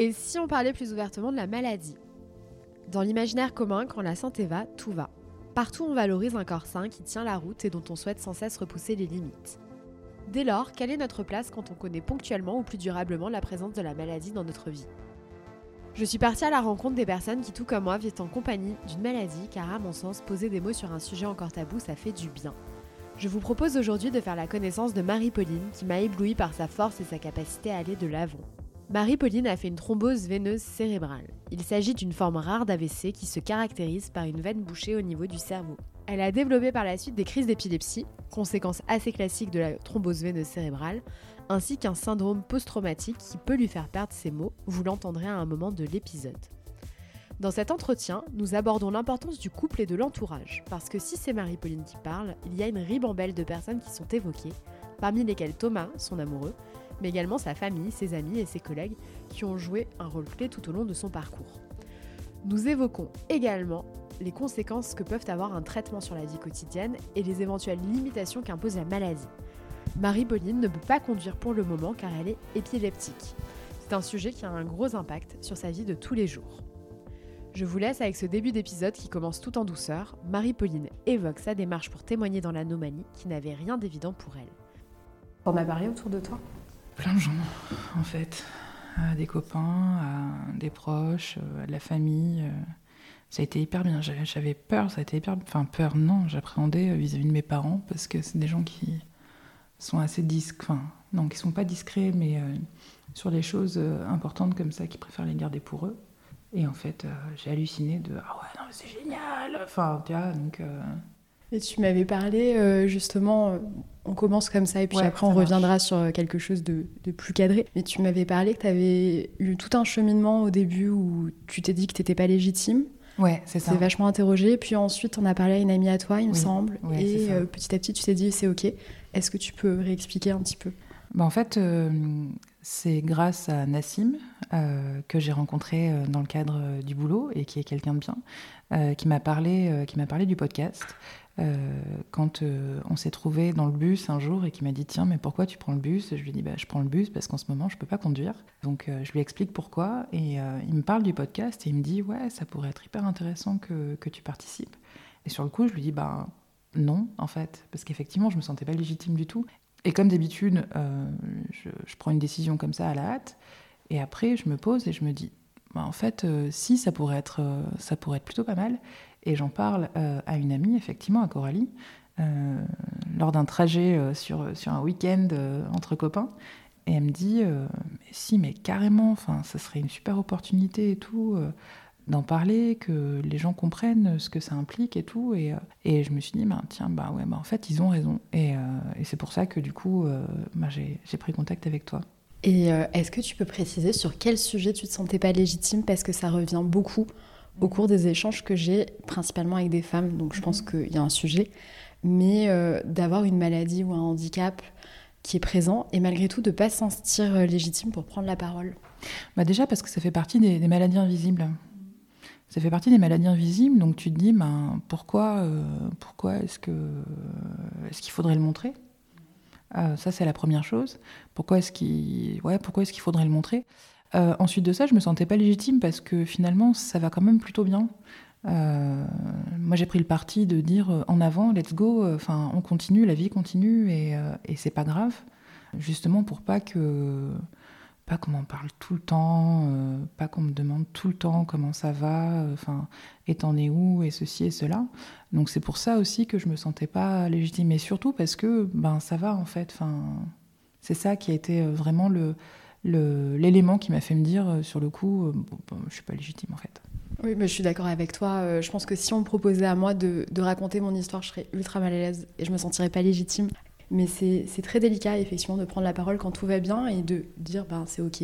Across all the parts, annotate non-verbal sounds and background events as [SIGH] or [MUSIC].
Et si on parlait plus ouvertement de la maladie? Dans l'imaginaire commun, quand la santé va, tout va. Partout on valorise un corps sain qui tient la route et dont on souhaite sans cesse repousser les limites. Dès lors, quelle est notre place quand on connaît ponctuellement ou plus durablement la présence de la maladie dans notre vie? Je suis partie à la rencontre des personnes qui, tout comme moi, vivent en compagnie d'une maladie, car à mon sens, poser des mots sur un sujet encore tabou, ça fait du bien. Je vous propose aujourd'hui de faire la connaissance de Marie-Pauline, qui m'a ébloui par sa force et sa capacité à aller de l'avant. Marie-Pauline a fait une thrombose veineuse cérébrale. Il s'agit d'une forme rare d'AVC qui se caractérise par une veine bouchée au niveau du cerveau. Elle a développé par la suite des crises d'épilepsie, conséquence assez classique de la thrombose veineuse cérébrale, ainsi qu'un syndrome post-traumatique qui peut lui faire perdre ses mots, vous l'entendrez à un moment de l'épisode. Dans cet entretien, nous abordons l'importance du couple et de l'entourage, parce que si c'est Marie-Pauline qui parle, il y a une ribambelle de personnes qui sont évoquées, parmi lesquelles Thomas, son amoureux, mais également sa famille, ses amis et ses collègues qui ont joué un rôle clé tout au long de son parcours. Nous évoquons également les conséquences que peuvent avoir un traitement sur la vie quotidienne et les éventuelles limitations qu'impose la maladie. Marie-Pauline ne peut pas conduire pour le moment car elle est épileptique. C'est un sujet qui a un gros impact sur sa vie de tous les jours. Je vous laisse avec ce début d'épisode qui commence tout en douceur. Marie-Pauline évoque sa démarche pour témoigner dans l'anomalie qui n'avait rien d'évident pour elle. On a parlé autour de toi? Plein de gens, en fait. À des copains, à des proches, à de la famille. Ça a été hyper bien. J'avais peur, ça a été hyper. Enfin, peur, non, j'appréhendais vis-à-vis de mes parents parce que c'est des gens qui sont assez discrets. Enfin, non, qui sont pas discrets, mais euh, sur les choses euh, importantes comme ça, qui préfèrent les garder pour eux. Et en fait, euh, j'ai halluciné de Ah ouais, non, c'est génial Enfin, tu vois, donc. Et tu m'avais parlé justement on commence comme ça et puis après on reviendra sur euh, quelque chose de, plus cadré. Mais tu m'avais parlé que tu avais eu tout un cheminement au début où tu t'es dit que tu n'étais pas légitime. Ouais, c'est ça. C'est vachement interrogé. Puis ensuite, on a parlé à une amie à toi, il me semble. et euh, petit à petit, tu t'es dit, c'est OK. Est-ce que tu peux réexpliquer un petit peu? Bah, En fait, euh, c'est grâce à Nassim que j'ai rencontré dans le cadre du boulot et qui est quelqu'un de bien, qui m'a parlé, qui m'a parlé du podcast. Euh, quand euh, on s'est trouvé dans le bus un jour et qui m'a dit tiens mais pourquoi tu prends le bus? Je lui dit bah, je prends le bus parce qu'en ce moment je peux pas conduire. Donc euh, je lui explique pourquoi et il me parle du podcast et il me dit ouais ça pourrait être hyper intéressant que, que tu participes. Et sur le coup je lui dis bah non en fait parce qu'effectivement je me sentais pas légitime du tout. Et comme d'habitude je, je, prends une décision comme ça à la hâte et après je me pose et je me dis bah, en fait si ça pourrait être ça pourrait être plutôt pas mal et j'en parle euh, à une amie, effectivement, à Coralie, euh, lors d'un trajet euh, sur, sur un week-end entre copains. Et elle me dit, mais si, mais carrément, enfin, ça serait une super opportunité et tout, d'en parler, que les gens comprennent ce que ça implique et tout. Et, je me suis dit, bah, tiens, bah ouais, bah, en fait, ils ont raison. Et, c'est pour ça que du coup, j'ai pris contact avec toi. Et est-ce que tu peux préciser sur quel sujet tu te sentais pas légitime? Parce que ça revient beaucoup au cours des échanges que j'ai, principalement avec des femmes, donc je pense mhm. qu'il y a un sujet, mais euh, d'avoir une maladie ou un handicap qui est présent et malgré tout de ne pas se sentir euh, légitime pour prendre la parole. Bah déjà parce que ça fait partie des, maladies invisibles. Ça fait partie des maladies invisibles, donc tu te dis ben, pourquoi, euh, pourquoi est-ce que est-ce qu'il faudrait le montrer? Ça c'est la première chose. Pourquoi est-ce qu'il ouais, pourquoi est-ce qu'il faudrait le montrer? Euh, ensuite de ça, je me sentais pas légitime parce que finalement, ça va quand même plutôt bien. Euh, moi, j'ai pris le parti de dire euh, en avant, let's go, enfin, on continue, la vie continue et, et c'est pas grave. Justement pour pas que pas qu'on m'en parle tout le temps, pas qu'on me demande tout le temps comment ça va, enfin, et t'en es où, et ceci et cela. Donc c'est pour ça aussi que je me sentais pas légitime, et surtout parce que ben ça va en fait. Enfin, c'est ça qui a été vraiment le, l'élément qui m'a fait me dire euh, sur le coup, euh, bon, je suis pas légitime en fait. Oui, mais je suis d'accord avec toi. Euh, je pense que si on me proposait à moi de, raconter mon histoire, je serais ultra mal à l'aise et je me sentirais pas légitime. Mais c'est très délicat, effectivement, de prendre la parole quand tout va bien et de dire ben, c'est OK,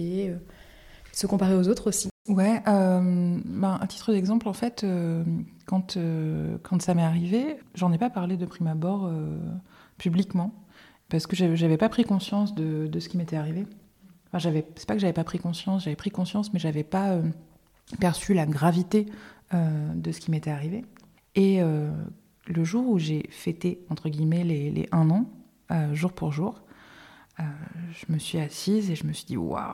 se comparer aux autres aussi. Ouais, ben, à titre d'exemple, en fait, quand, quand ça m'est arrivé, j'en ai pas parlé de prime abord publiquement parce que j'avais pas pris conscience de, de ce qui m'était arrivé j'avais, c'est pas que j'avais pas pris conscience, j'avais pris conscience, mais j'avais pas euh, perçu la gravité euh, de ce qui m'était arrivé. Et euh, le jour où j'ai fêté, entre guillemets, les, un an, jour pour jour, je me suis assise et je me suis dit, waouh,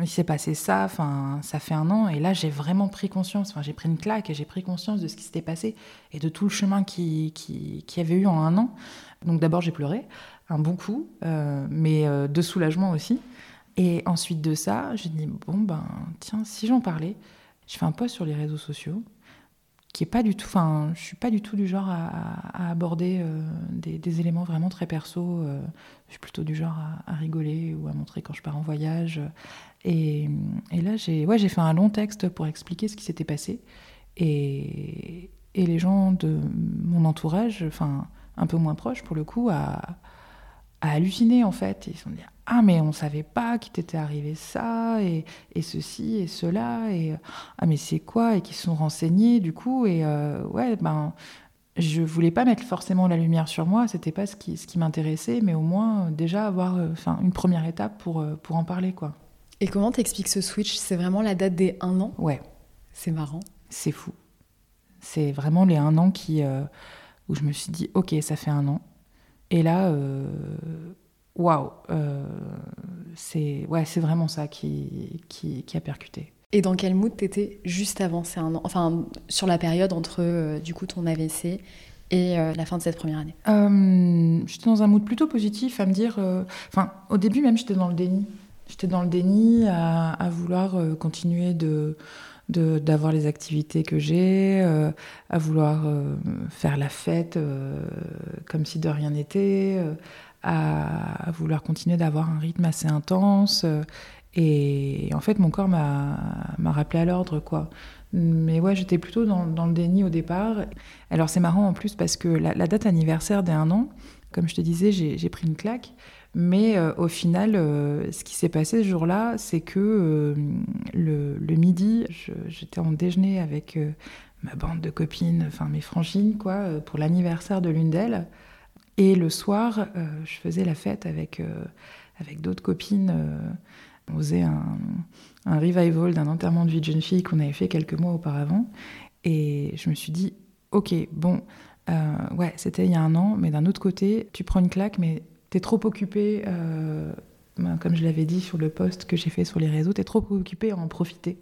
il s'est passé ça, enfin, ça fait un an. Et là, j'ai vraiment pris conscience, enfin, j'ai pris une claque et j'ai pris conscience de ce qui s'était passé et de tout le chemin qui, qui, qui avait eu en un an. Donc d'abord, j'ai pleuré, un bon coup, mais de soulagement aussi. Et ensuite de ça, j'ai dit, bon, ben, tiens, si j'en parlais, je fais un post sur les réseaux sociaux qui est pas du tout, enfin, je suis pas du tout du genre à, aborder euh, des, éléments vraiment très perso. Euh, je suis plutôt du genre à, rigoler ou à montrer quand je pars en voyage. Et, là, j'ai, ouais, j'ai fait un long texte pour expliquer ce qui s'était passé. Et, les gens de mon entourage, enfin, un peu moins proches pour le coup, à, à halluciner en fait. Ils se sont dit ah mais on savait pas qu'il t'était arrivé ça et, et, ceci et cela et ah mais c'est quoi? Et qui se sont renseignés du coup et euh, ouais ben je voulais pas mettre forcément la lumière sur moi c'était pas ce qui ce qui m'intéressait mais au moins déjà avoir euh, une première étape pour euh, pour en parler quoi. Et comment t'expliques ce switch? C'est vraiment la date des un an? Ouais. C'est marrant. C'est fou. C'est vraiment les un an qui où je me suis dit ok ça fait un an et là, waouh, euh, c'est ouais, c'est vraiment ça qui, qui, a percuté. Et dans quel mood t'étais juste avant? C'est un enfin sur la période entre euh, du coup ton AVC et la fin de cette première année? J'étais dans un mood plutôt positif, à me dire, enfin au début même j'étais dans le déni, j'étais dans le déni à, à vouloir continuer de d'avoir les activités que j'ai, euh, à vouloir euh, faire la fête euh, comme si de rien n'était, à, vouloir continuer d'avoir un rythme assez intense. et, en fait, mon corps m'a rappelé à l'ordre, quoi. Mais ouais, j'étais plutôt dans, le déni au départ. Alors c'est marrant en plus parce que la, date anniversaire des un an, comme je te disais, j'ai pris une claque. Mais euh, au final, euh, ce qui s'est passé ce jour-là, c'est que euh, le, midi, j'étais en déjeuner avec ma bande de copines, enfin mes frangines, quoi, pour l'anniversaire de l'une d'elles. Et le soir, je faisais la fête avec, avec d'autres copines. on faisait un, revival d'un enterrement de vie de jeune fille qu'on avait fait quelques mois auparavant. Et je me suis dit, ok, bon, ouais, c'était il y a un an, mais d'un autre côté, tu prends une claque, mais t'es trop occupé, euh, ben, comme je l'avais dit sur le post que j'ai fait sur les réseaux, t'es trop occupé à en profiter.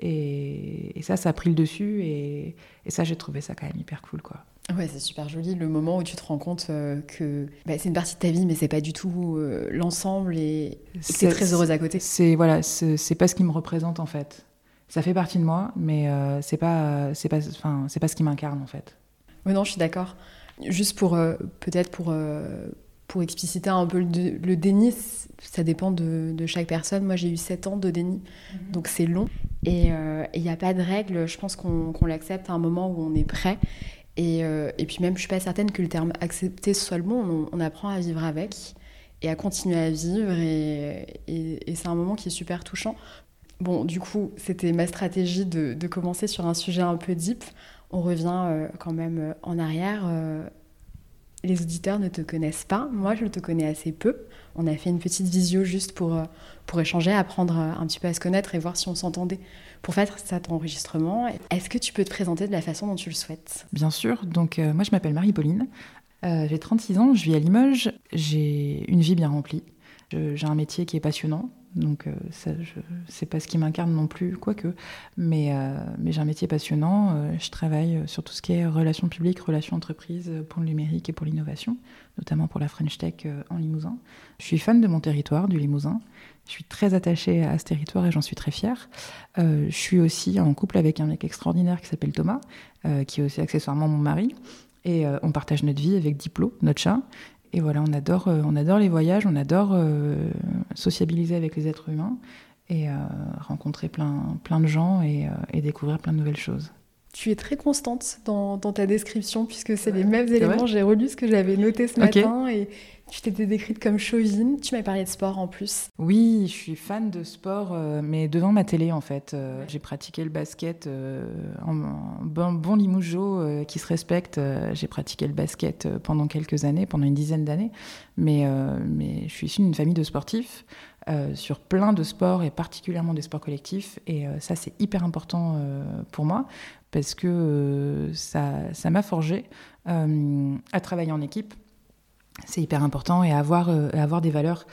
Et, ça, ça a pris le dessus. Et, ça, j'ai trouvé ça quand même hyper cool, quoi. Ouais, c'est super joli le moment où tu te rends compte euh, que bah, c'est une partie de ta vie, mais c'est pas du tout euh, l'ensemble et c'est très heureuse à côté. C'est voilà, c'est pas ce qui me représente en fait. Ça fait partie de moi, mais c'est pas c'est pas enfin c'est pas ce qui m'incarne en fait. Oui, non, je suis d'accord. Juste pour peut-être pour pour expliciter un peu le, déni, ça dépend de, chaque personne. Moi, j'ai eu 7 ans de déni, mhm. donc c'est long. Et il euh, n'y a pas de règle. Je pense qu'on l'accepte à un moment où on est prêt. Et, euh, et, puis même, je suis pas certaine que le terme accepter soit le bon. On, apprend à vivre avec et à continuer à vivre. Et, c'est un moment qui est super touchant. Bon, du coup, c'était ma stratégie de, commencer sur un sujet un peu deep. On revient euh, quand même en arrière les auditeurs ne te connaissent pas. Moi, je te connais assez peu. On a fait une petite visio juste pour, euh, pour échanger, apprendre euh, un petit peu à se connaître et voir si on s'entendait pour faire cet enregistrement. Est-ce que tu peux te présenter de la façon dont tu le souhaites? Bien sûr. Donc, euh, moi, je m'appelle Marie-Pauline. j'ai 36 ans, je vis à Limoges. J'ai une vie bien remplie. J'ai un métier qui est passionnant. Donc, euh, ça, je, c'est pas ce qui m'incarne non plus, quoique. Mais, euh, mais j'ai un métier passionnant. Euh, je travaille sur tout ce qui est relations publiques, relations entreprises pour le numérique et pour l'innovation, notamment pour la French Tech en Limousin. Je suis fan de mon territoire, du Limousin. Je suis très attachée à ce territoire et j'en suis très fière. je suis aussi en couple avec un mec extraordinaire qui s'appelle Thomas, qui est aussi accessoirement mon mari. Et on partage notre vie avec Diplo, notre chat. Et voilà, on adore, euh, on adore les voyages, on adore euh, sociabiliser avec les êtres humains et euh, rencontrer plein, plein de gens et, découvrir plein de nouvelles choses. Tu es très constante dans, ta description puisque c'est les mêmes éléments. J'ai relu ce que j'avais noté ce matin et tu t'étais décrite comme chauvine. Tu m'as parlé de sport en plus. Oui, je suis fan de sport, euh, mais devant ma télé en fait. Euh, j'ai pratiqué le basket euh, en, bon, bon limougeau qui se respecte. j'ai pratiqué le basket pendant quelques années, pendant une dizaine d'années. Mais, mais je suis issue d'une famille de sportifs. sur plein de sports et particulièrement des sports collectifs. Et ça, c'est hyper important pour moi parce que ça m'a forgé à travailler en équipe, c'est hyper important et avoir, avoir des valeurs,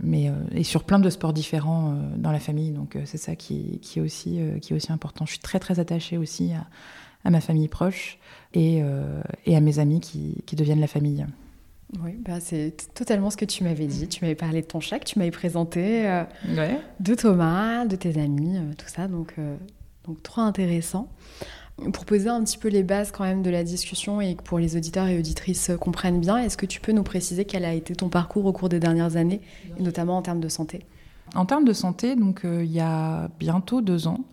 mais et sur plein de sports différents dans la famille. Donc c'est ça qui, qui, est aussi, qui est aussi important. Je suis très très attachée aussi à, à ma famille proche et, et à mes amis qui, qui deviennent la famille. Oui, bah c'est totalement ce que tu m'avais dit. Tu m'avais parlé de ton chat, tu m'avais présenté euh, de Thomas, de tes amis, euh, tout ça. Donc, euh, donc, trop intéressant. Pour poser un petit peu les bases quand même de la discussion et que pour les auditeurs et auditrices comprennent bien, est-ce que tu peux nous préciser quel a été ton parcours au cours des dernières années, notamment en termes de santé? En termes de santé, donc il y a bientôt deux ans,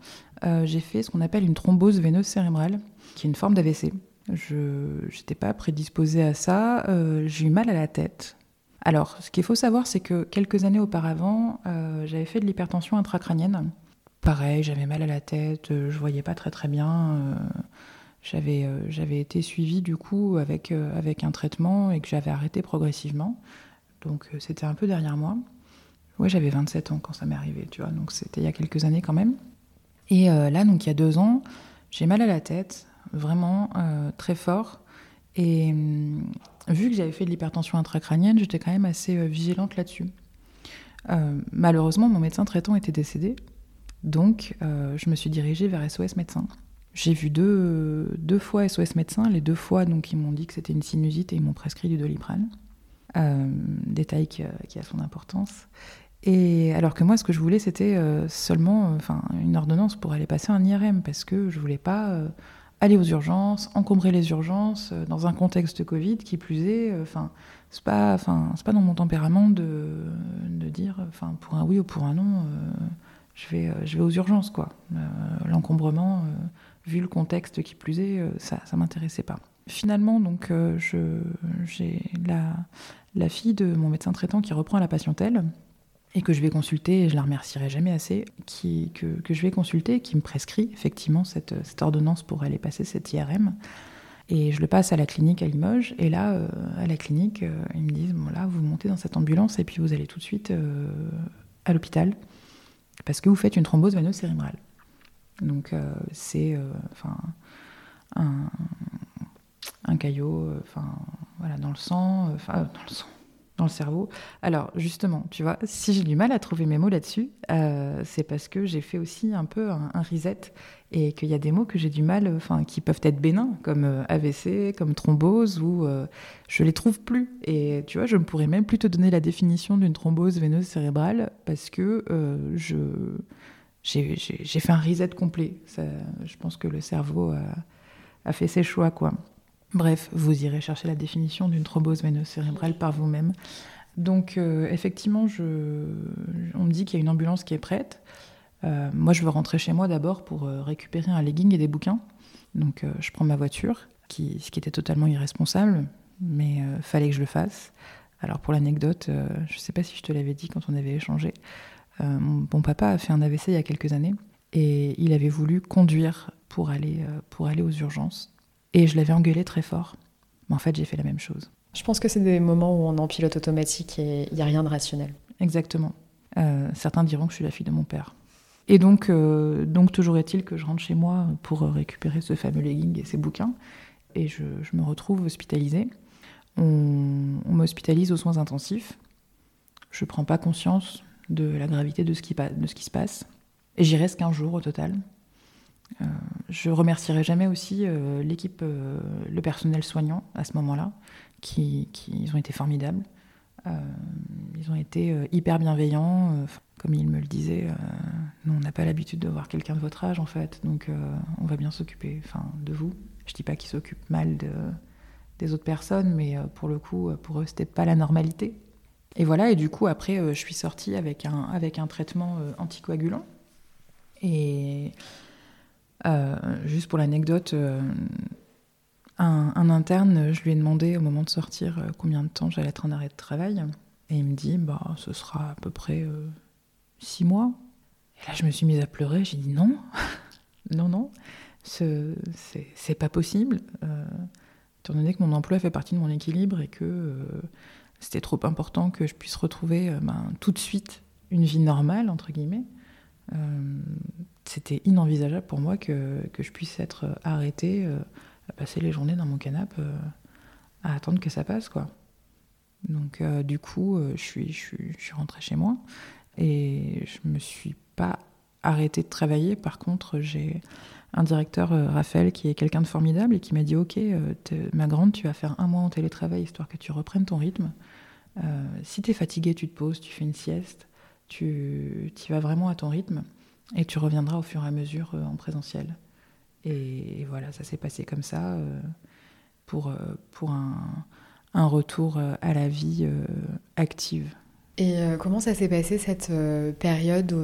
j'ai fait ce qu'on appelle une thrombose veineuse cérébrale, qui est une forme d'AVC. Je n'étais pas prédisposée à ça. Euh, j'ai eu mal à la tête. Alors, ce qu'il faut savoir, c'est que quelques années auparavant, euh, j'avais fait de l'hypertension intracrânienne. Pareil, j'avais mal à la tête, euh, je voyais pas très très bien. j'avais, j'avais été suivie du coup avec, avec un traitement et que j'avais arrêté progressivement. Donc c'était un peu derrière moi. Ouais, j'avais 27 ans quand ça m'est arrivé, tu vois, donc c'était il y a quelques années quand même. Et là, donc il y a deux ans, j'ai mal à la tête, vraiment euh, très fort. Et hum, vu que j'avais fait de l'hypertension intracrânienne, j'étais quand même assez euh, vigilante là-dessus. Euh, malheureusement, mon médecin traitant était décédé, donc je me suis dirigée vers SOS médecin. J'ai vu deux, deux fois SOS médecin, les deux fois donc ils m'ont dit que c'était une sinusite et ils m'ont prescrit du doliprane. détail qui, qui, a son importance. Et alors que moi, ce que je voulais, c'était seulement enfin, une ordonnance pour aller passer un IRM, parce que je voulais pas aller aux urgences, encombrer les urgences euh, dans un contexte Covid qui plus est. Euh, enfin, c'est pas, enfin, c'est pas dans mon tempérament de, de dire, enfin, pour un oui ou pour un non, euh, je vais, je vais aux urgences quoi. l'encombrement, vu le contexte qui plus est, ça, ça m'intéressait pas. Finalement, donc, j'ai la, la fille de mon médecin traitant qui reprend la patientèle et que je vais consulter, et je la remercierai jamais assez, qui, que, que, je vais consulter, qui me prescrit effectivement cette, cette, ordonnance pour aller passer cette IRM. Et je le passe à la clinique à Limoges, et là, euh, à la clinique, euh, ils me disent, bon là, vous montez dans cette ambulance, et puis vous allez tout de suite euh, à l'hôpital, parce que vous faites une thrombose veineuse cérébrale. Donc c'est enfin un, un caillot enfin voilà, dans le sang, enfin dans le sang, dans le cerveau. Alors justement, tu vois, si j'ai du mal à trouver mes mots là-dessus, euh, c'est parce que j'ai fait aussi un peu un, reset et qu'il y a des mots que j'ai du mal, enfin, qui peuvent être bénins, comme euh, AVC, comme thrombose, ou euh, je les trouve plus. Et tu vois, je ne pourrais même plus te donner la définition d'une thrombose veineuse cérébrale parce que je j'ai fait un reset complet. Je pense que le cerveau a, a fait ses choix, quoi. Bref, vous irez chercher la définition d'une thrombose veineuse cérébrale par vous-même. Donc, euh, effectivement, je, on me dit qu'il y a une ambulance qui est prête. Euh, moi, je veux rentrer chez moi d'abord pour euh, récupérer un legging et des bouquins. Donc, je prends ma voiture, qui, ce qui était totalement irresponsable, mais fallait que je le fasse. Alors, pour l'anecdote, je ne sais pas si je te l'avais dit quand on avait échangé. mon bon papa a fait un AVC il y a quelques années et il avait voulu conduire pour aller, pour aller aux urgences. Et je l'avais engueulé très fort. Mais en fait, j'ai fait la même chose. Je pense que c'est des moments où on est en pilote automatique et il n'y a rien de rationnel. Exactement. Euh, certains diront que je suis la fille de mon père. Et donc, euh, donc toujours est-il que je rentre chez moi pour récupérer ce fameux legging et ces bouquins. Et je, me retrouve hospitalisée. On, m'hospitalise aux soins intensifs. Je ne prends pas conscience de la gravité de ce qui, se passe. Et j'y reste qu'un jour au total. Euh, je remercierai jamais aussi euh, l'équipe, euh, le personnel soignant à ce moment-là, qui, qui, ont été formidables. Ils ont été hyper bienveillants. comme ils me le disaient, nous, on n'a pas l'habitude de voir quelqu'un de votre âge, en fait, donc on va bien s'occuper de vous. Je dis pas qu'ils s'occupent mal de, des autres personnes, mais pour le coup, pour eux, c'était pas la normalité. Et voilà, et du coup, après, je suis sortie avec un, avec un traitement anticoagulant. Et euh, juste pour l'anecdote, euh, un, interne, je lui ai demandé au moment de sortir euh, combien de temps j'allais être en arrêt de travail. Et il me dit, bah, ce sera à peu près six mois. Et là, je me suis mise à pleurer. J'ai dit non, [LAUGHS] non, non, c'est pas possible. étant donné que mon emploi fait partie de mon équilibre et que c'était trop important que je puisse retrouver ben, tout de suite une vie normale, entre guillemets c'était inenvisageable pour moi que, que, je puisse être arrêtée, euh, à passer les journées dans mon canapé, euh, à attendre que ça passe, quoi. Donc, du coup, je, suis, je, suis, je suis rentrée chez moi et je me suis pas arrêtée de travailler. Par contre, j'ai un directeur, Raphaël, qui est quelqu'un de formidable et qui m'a dit Ok, ma grande, tu vas faire un mois en télétravail histoire que tu reprennes ton rythme. si tu es fatigué, tu te poses, tu fais une sieste, tu, tu vas vraiment à ton rythme et tu reviendras au fur et à mesure en présentiel. Et, voilà, ça s'est passé comme ça euh, pour, euh, pour un, un, retour euh, à la vie active. Et comment ça s'est passé cette période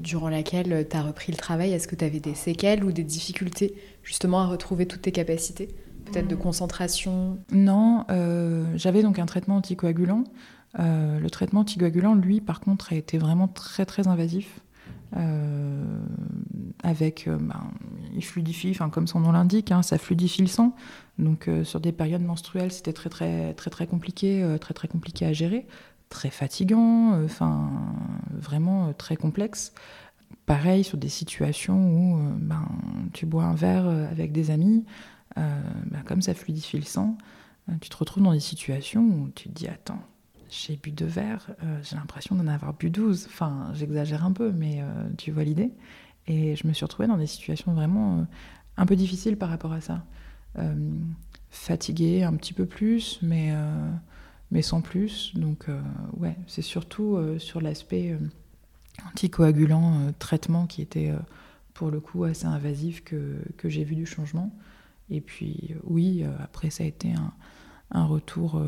durant laquelle tu as repris le travail? Est-ce que tu avais des séquelles ou des difficultés justement à retrouver toutes tes capacités? Peut-être de concentration? Non, j'avais donc un traitement anticoagulant. le traitement anticoagulant, lui, par contre, a été vraiment très très invasif. Euh, avec, euh, ben, il fluidifie, comme son nom l'indique, hein, ça fluidifie le sang. Donc euh, sur des périodes menstruelles, c'était très très très très compliqué, très très compliqué à gérer, très fatigant, enfin vraiment très complexe. Pareil sur des situations où ben, tu bois un verre avec des amis, ben, comme ça fluidifie le sang, tu te retrouves dans des situations où tu te dis attends, j'ai bu deux verres, euh, j'ai l'impression d'en avoir bu 12. Enfin, j'exagère un peu, mais euh, tu vois l'idée. Et je me suis retrouvée dans des situations vraiment euh, un peu difficiles par rapport à ça. fatiguée un petit peu plus, mais, mais sans plus. Donc, ouais, c'est surtout sur l'aspect anticoagulant, traitement qui était pour le coup assez invasif que, que j'ai vu du changement. Et puis, oui, après, ça a été un, un retour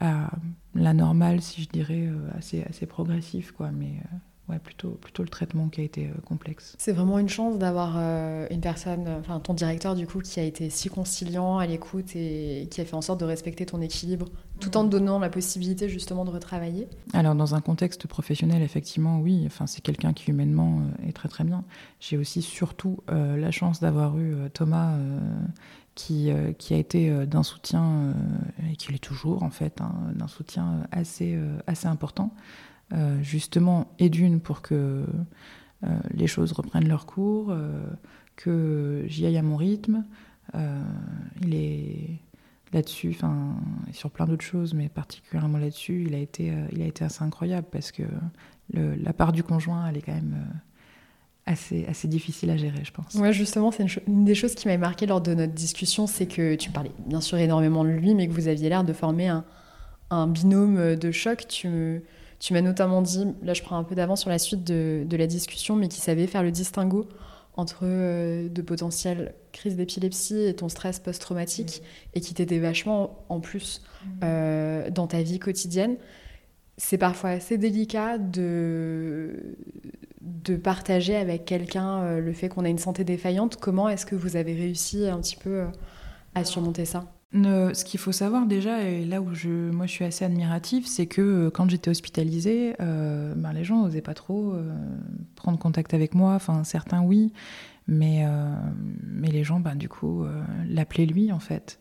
à la normale, si je dirais, euh, assez, assez progressif, quoi. Mais euh, ouais, plutôt, plutôt le traitement qui a été euh, complexe. C'est vraiment une chance d'avoir une personne, enfin ton directeur du coup, qui a été si conciliant à l'écoute et qui a fait en sorte de respecter ton équilibre, tout en te donnant la possibilité justement de retravailler. Alors dans un contexte professionnel, effectivement, oui, enfin c'est quelqu'un qui humainement est très très bien. J'ai aussi surtout la chance d'avoir eu Thomas qui, euh, qui, a été euh, d'un soutien, euh, et qui l'est toujours en fait, hein, d'un soutien assez, assez important, justement, et d'une pour que les choses reprennent leur cours, que j'y aille à mon rythme. il est là-dessus, enfin, sur plein d'autres choses, mais particulièrement là-dessus, il, a été, il a été assez incroyable parce que la part du conjoint, elle est quand même assez, assez difficile à gérer, je pense. Ouais, justement, c'est une, des choses qui m'a marqué lors de notre discussion, c'est que tu parlais bien sûr énormément de lui, mais que vous aviez l'air de former un, un, binôme de choc. Tu, tu m'as notamment dit, là je prends un peu d'avance sur la suite de, de, la discussion, mais qui savait faire le distinguo entre euh, de potentielles crises d'épilepsie et ton stress post-traumatique, et qui t'aidait vachement en plus euh, dans ta vie quotidienne. C'est parfois assez délicat de de partager avec quelqu'un euh, le fait qu'on a une santé défaillante. Comment est-ce que vous avez réussi un petit peu euh, à surmonter ça? Ce qu'il faut savoir déjà, et là où je, moi je suis assez admirative, c'est que euh, quand j'étais hospitalisée, ben, les gens n'osaient pas trop prendre contact avec moi. Enfin, certains oui, mais, mais les gens, ben, du coup, l'appelaient lui en fait.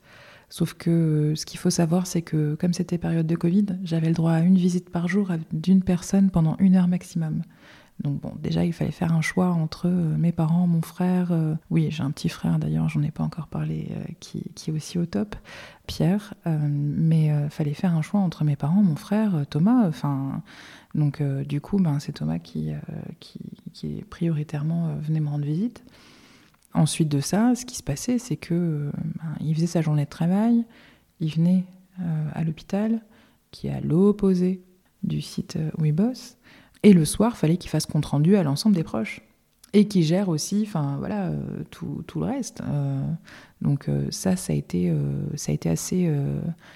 Sauf que ce qu'il faut savoir, c'est que comme c'était période de Covid, j'avais le droit à une visite par jour d'une personne pendant une heure maximum. Donc bon, déjà, il fallait faire un choix entre euh, mes parents, mon frère. Euh, oui, j'ai un petit frère d'ailleurs, j'en ai pas encore parlé, euh, qui, est aussi au top, Pierre. mais il fallait faire un choix entre mes parents, mon frère, Thomas. Enfin, donc du coup, ben, c'est Thomas qui, qui, qui, prioritairement venait me rendre visite. Ensuite de ça, ce qui se passait, c'est que ben, il faisait sa journée de travail, il venait à l'hôpital, qui est à l'opposé du site où il bosse. Et le soir, fallait qu'il fasse compte rendu à l'ensemble des proches et qui gère aussi, enfin voilà, euh, tout, le reste. Euh, donc euh, ça, ça a été, ça a été assez,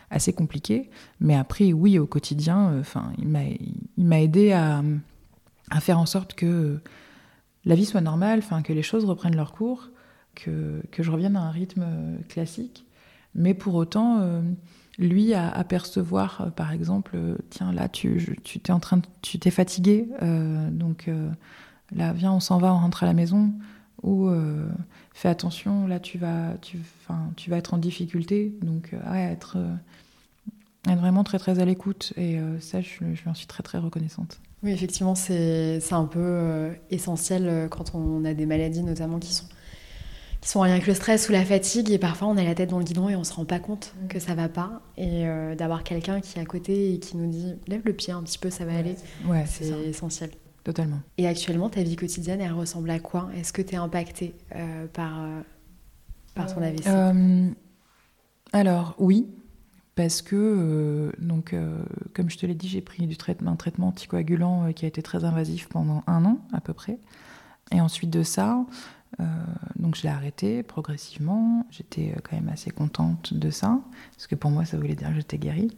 assez compliqué. Mais après, oui, au quotidien, enfin, il m'a, il m'a aidé à, à, faire en sorte que la vie soit normale, enfin que les choses reprennent leur cours, que, que je revienne à un rythme classique. Mais pour autant lui à apercevoir, euh, par exemple, euh, tiens, là, tu, tu t'es en train, tu t'es fatigué, euh, donc là, viens, on s'en va, on rentre à la maison, ou fais attention, là, tu vas, tu, tu vas être en difficulté, donc être, être vraiment très très à l'écoute, et ça, je, je lui en suis très très reconnaissante. Oui, effectivement, c'est, c'est un peu essentiel quand on a des maladies, notamment qui sont qui sont rien que le stress ou la fatigue et parfois on a la tête dans le guidon et on se rend pas compte que ça va pas. Et euh, d'avoir quelqu'un qui est à côté et qui nous dit lève le pied un petit peu ça va aller. Ouais, c'est essentiel. Totalement. et actuellement ta vie quotidienne elle ressemble à quoi? Est-ce que tu es impactée euh, par euh, par ton AVC alors, oui, parce que, donc, comme je te l'ai dit, j'ai pris du traitement, un traitement anticoagulant qui a été très invasif pendant un an à peu près. Et ensuite de ça, euh, donc je l'ai arrêté progressivement. J'étais euh, quand même assez contente de ça, parce que pour moi, ça voulait dire que j'étais guérie.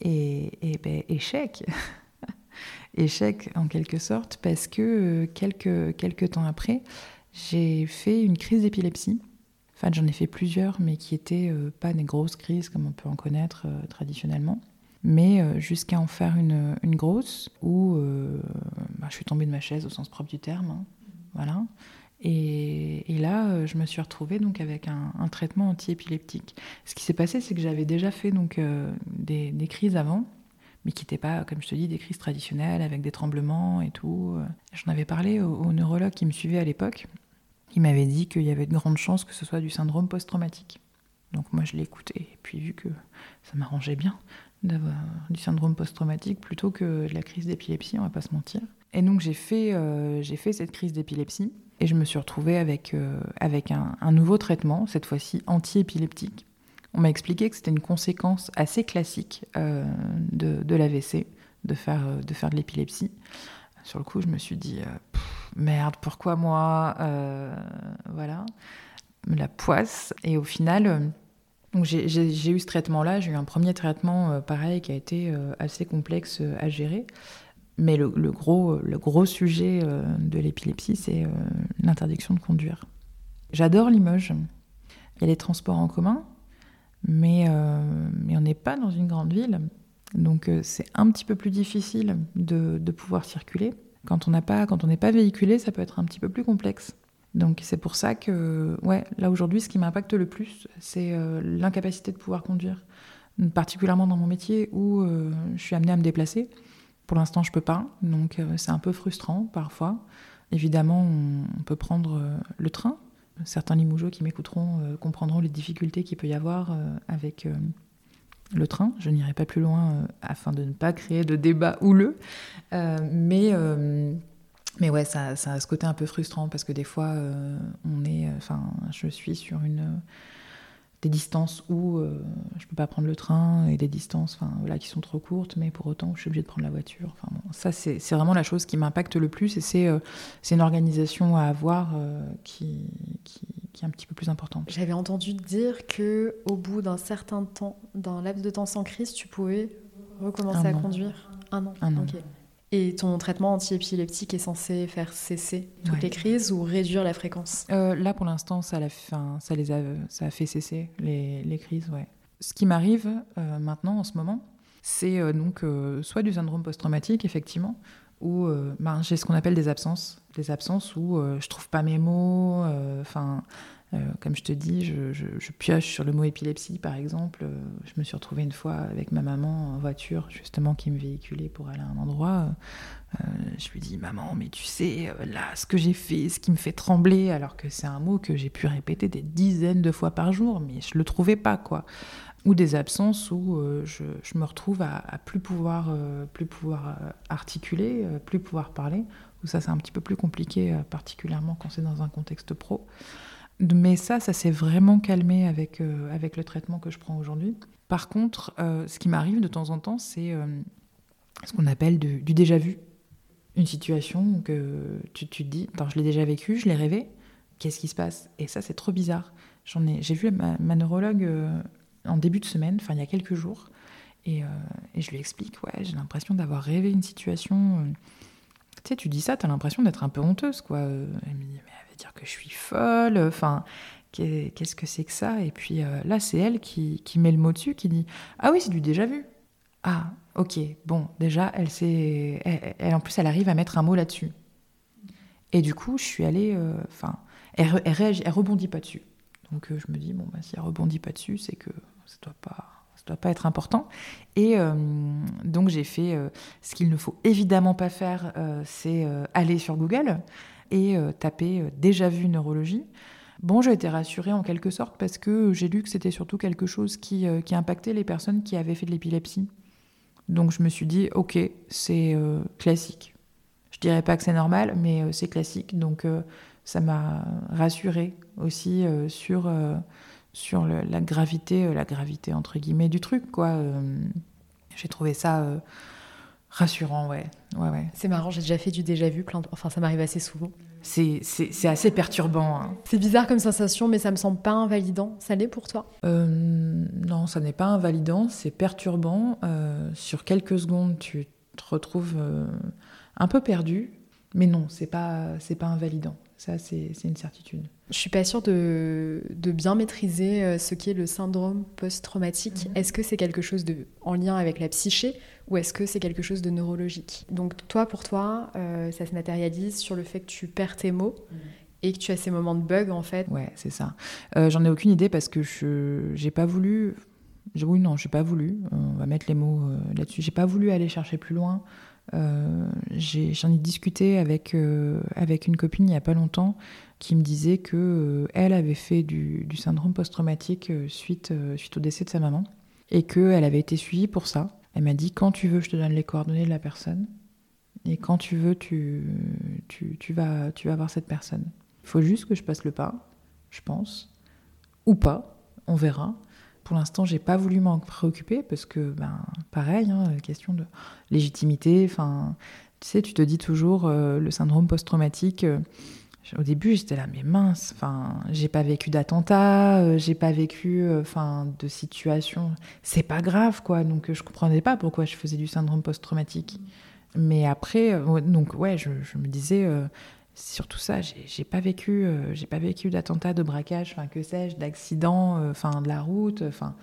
Et, ben, échec. [LAUGHS] échec en quelque sorte, parce que euh, quelques, quelques temps après, j'ai fait une crise d'épilepsie. Enfin, j'en ai fait plusieurs, mais qui étaient euh, pas des grosses crises comme on peut en connaître traditionnellement. Mais jusqu'à en faire une, une grosse où bah, je suis tombée de ma chaise au sens propre du terme. hein. Voilà. Et, là, euh, je me suis retrouvée donc avec un, un traitement antiépileptique. Ce qui s'est passé, c'est que j'avais déjà fait donc euh, des, crises avant, mais qui n'étaient pas, comme je te dis, des crises traditionnelles avec des tremblements et tout. J'en avais parlé au, neurologue qui me suivait à l'époque. Il m'avait dit qu'il y avait de grandes chances que ce soit du syndrome post-traumatique. Donc moi, je écouté. Et puis vu que ça m'arrangeait bien d'avoir du syndrome post-traumatique plutôt que de la crise d'épilepsie, on va pas se mentir. Et donc j'ai fait, euh, fait cette crise d'épilepsie et je me suis retrouvée avec, euh, avec un, nouveau traitement, cette fois-ci anti-épileptique. On m'a expliqué que c'était une conséquence assez classique euh, de, de l'AVC, de faire, de faire de l'épilepsie. Sur le coup, je me suis dit, merde, pourquoi moi Voilà, la poisse. Et au final, donc j'ai- eu ce traitement-là. J'ai eu un premier traitement pareil qui a été assez complexe à gérer. Mais le, gros, le gros sujet euh, de l'épilepsie, c'est euh, l'interdiction de conduire. J'adore Limoges. Il y a les transports en commun, mais, euh, mais on n'est pas dans une grande ville. Donc c'est un petit peu plus difficile de, de pouvoir circuler. Quand on n'est pas véhiculé, ça peut être un petit peu plus complexe. Donc c'est pour ça que, ouais, là aujourd'hui, ce qui m'impacte le plus, c'est l'incapacité de pouvoir conduire, particulièrement dans mon métier où je suis amenée à me déplacer. Pour l'instant, je peux pas, donc euh, c'est un peu frustrant parfois. Évidemment, on, peut prendre euh, le train. Certains Limougeaux qui m'écouteront euh, comprendront les difficultés qu'il peut y avoir avec le train. Je n'irai pas plus loin afin de ne pas créer de débat houleux. Mais, mais ouais, ça, a ce côté un peu frustrant parce que des fois, on est, enfin, je suis sur une des distances où euh, je peux pas prendre le train et des distances enfin, voilà, qui sont trop courtes, mais pour autant je suis obligée de prendre la voiture. Enfin, bon, ça, c'est vraiment la chose qui m'impacte le plus et c'est euh, c'est une organisation à avoir euh, qui, qui, qui est un petit peu plus importante. J'avais entendu dire que au bout d'un certain temps, d'un laps de temps sans crise, tu pouvais recommencer Un à an. conduire. Un an. Un an. Et ton traitement antiépileptique est censé faire cesser toutes Ouais. les crises ou réduire la fréquence? Euh, là, pour l'instant, ça, l'a les a, ça a fait cesser les, les crises. Ouais. Ce qui m'arrive euh, maintenant, en ce moment, c'est euh, donc soit du syndrome post-traumatique, effectivement, où ben, j'ai ce qu'on appelle des absences. Des absences où je trouve pas mes mots. Enfin, comme je te dis, je, pioche sur le mot épilepsie, par exemple. Euh, je me suis retrouvée une fois avec ma maman en voiture, justement, qui me véhiculait pour aller à un endroit. Euh, je lui dis, maman, mais tu sais, euh, là, ce que j'ai fait, ce qui me fait trembler, alors que c'est un mot que j'ai pu répéter des dizaines de fois par jour, mais je le trouvais pas, quoi. Ou des absences où euh, je, me retrouve à, à plus pouvoir, euh, plus pouvoir euh, articuler, euh, plus pouvoir parler. Où ça, c'est un petit peu plus compliqué, euh, particulièrement quand c'est dans un contexte pro. Mais ça, ça s'est vraiment calmé avec, euh, avec le traitement que je prends aujourd'hui. Par contre, euh, ce qui m'arrive de temps en temps, c'est euh, ce qu'on appelle du déjà vu une situation que tu, tu te dis, je l'ai déjà vécu, je l'ai rêvé, qu'est-ce qui se passe? Et ça, c'est trop bizarre. J'en ai, j'ai vu ma, ma neurologue en début de semaine, enfin il y a quelques jours, et, et je lui explique, ouais, j'ai l'impression d'avoir rêvé une situation. Tu dis ça, t'as l'impression d'être un peu honteuse, quoi. Euh, Elle me dit, mais elle va dire que je suis folle, enfin, qu'est- qu'est-ce que c'est que ça? Et puis euh, là, c'est elle qui, qui met le mot dessus, qui dit, ah oui, c'est du déjà vu. Ah, ok, bon, déjà, elle. Elle, en plus, elle arrive à mettre un mot là-dessus. Et du coup, je suis allée. euh, Enfin, elle, elle, rebondit pas dessus. Donc, je me dis, bon, bah, si elle rebondit pas dessus, c'est que ça doit pas. Doit pas être important. Et euh, donc, j'ai fait euh, ce qu'il ne faut évidemment pas faire, euh, c'est aller sur Google et taper déjà vu neurologie. Bon, j'ai été rassurée en quelque sorte parce que j'ai lu que c'était surtout quelque chose qui, qui impactait les personnes qui avaient fait de l'épilepsie. Donc je me suis dit, ok, c'est classique. Je dirais pas que c'est normal, mais c'est classique. Donc ça m'a rassurée aussi sur sur la gravité, euh, la gravité entre guillemets du truc, quoi. Euh, j'ai trouvé ça euh, rassurant, ouais. ouais, ouais. C'est marrant, j'ai déjà fait du déjà vu, plein enfin ça m'arrive assez souvent. C'est assez perturbant. Hein. C'est bizarre comme sensation, mais ça me semble pas invalidant. Ça l'est pour toi? Non, ça n'est pas invalidant, c'est perturbant. sur quelques secondes, tu te retrouves un peu perdu, mais non, c'est pas, pas invalidant. Ça, c'est une certitude. Je suis pas sûre de, bien maîtriser euh, ce qu'est le syndrome post-traumatique. Mhm. Est-ce que c'est quelque chose de, en lien avec la psyché ou est-ce que c'est quelque chose de neurologique? Donc toi, pour toi, euh, ça se matérialise sur le fait que tu perds tes mots mhm. et que tu as ces moments de bug en fait? Ouais, c'est ça. Euh, j'en ai aucune idée parce que je j'ai pas voulu. Oui, non, j'ai pas voulu. On va mettre les mots là-dessus. J'ai pas voulu aller chercher plus loin. Euh, j'en ai, discuté avec, euh, avec une copine il n'y a pas longtemps qui me disait que euh, elle avait fait du, syndrome post-traumatique suite, suite au décès de sa maman et qu'elle avait été suivie pour ça. Elle m'a dit quand tu veux, je te donne les coordonnées de la personne et quand tu veux, tu, tu, tu, vas, tu vas voir cette personne. Il faut juste que je passe le pas, je pense, ou pas, on verra. Pour l'instant, j'ai pas voulu m'en préoccuper parce que, ben, pareil, hein, question de légitimité. Enfin, tu sais, tu te dis toujours euh, le syndrome post-traumatique. Euh, au début, j'étais là, mais mince. Enfin, j'ai pas vécu d'attentat, euh, j'ai pas vécu, enfin, de situation. C'est pas grave, quoi. Donc, je comprenais pas pourquoi je faisais du syndrome post-traumatique. Mais après, donc, ouais, je me disais surtout ça, j'ai pas vécu, euh, j'ai pas vécu d'attentat, de braquage, enfin que sais-je, d'accident, euh, enfin de la route, enfin.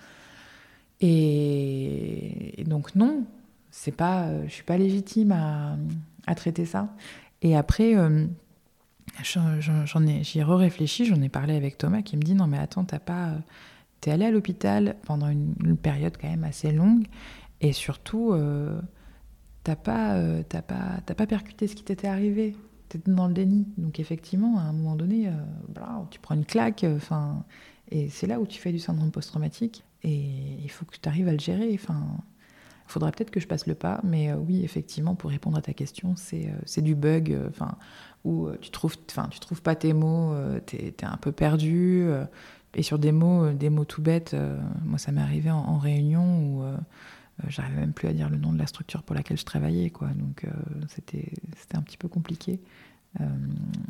Et, donc non, c'est pas, euh, je suis pas légitime à, traiter ça. Et après, j'en ai, j'y ai réfléchi, j'en ai parlé avec Thomas qui me dit non mais attends, t'as pas, t'es allé à l'hôpital pendant une, période quand même assez longue et surtout t'as pas, t'as pas percuté ce qui t'était arrivé tu dans le déni. Donc effectivement, à un moment donné, euh, tu prends une claque, euh, enfin, et c'est là où tu fais du syndrome post-traumatique. Et il faut que tu arrives à le gérer. Enfin, il faudra peut-être que je passe le pas, mais euh, oui, effectivement, pour répondre à ta question, c'est du bug, enfin, où tu trouves, enfin, tu trouves pas tes mots, tu es, un peu perdu. et sur des mots, des mots tout bêtes, moi, ça m'est arrivé en, en réunion où j'arrivais même plus à dire le nom de la structure pour laquelle je travaillais, quoi. Donc euh, c'était c'était un petit peu compliqué. Euh,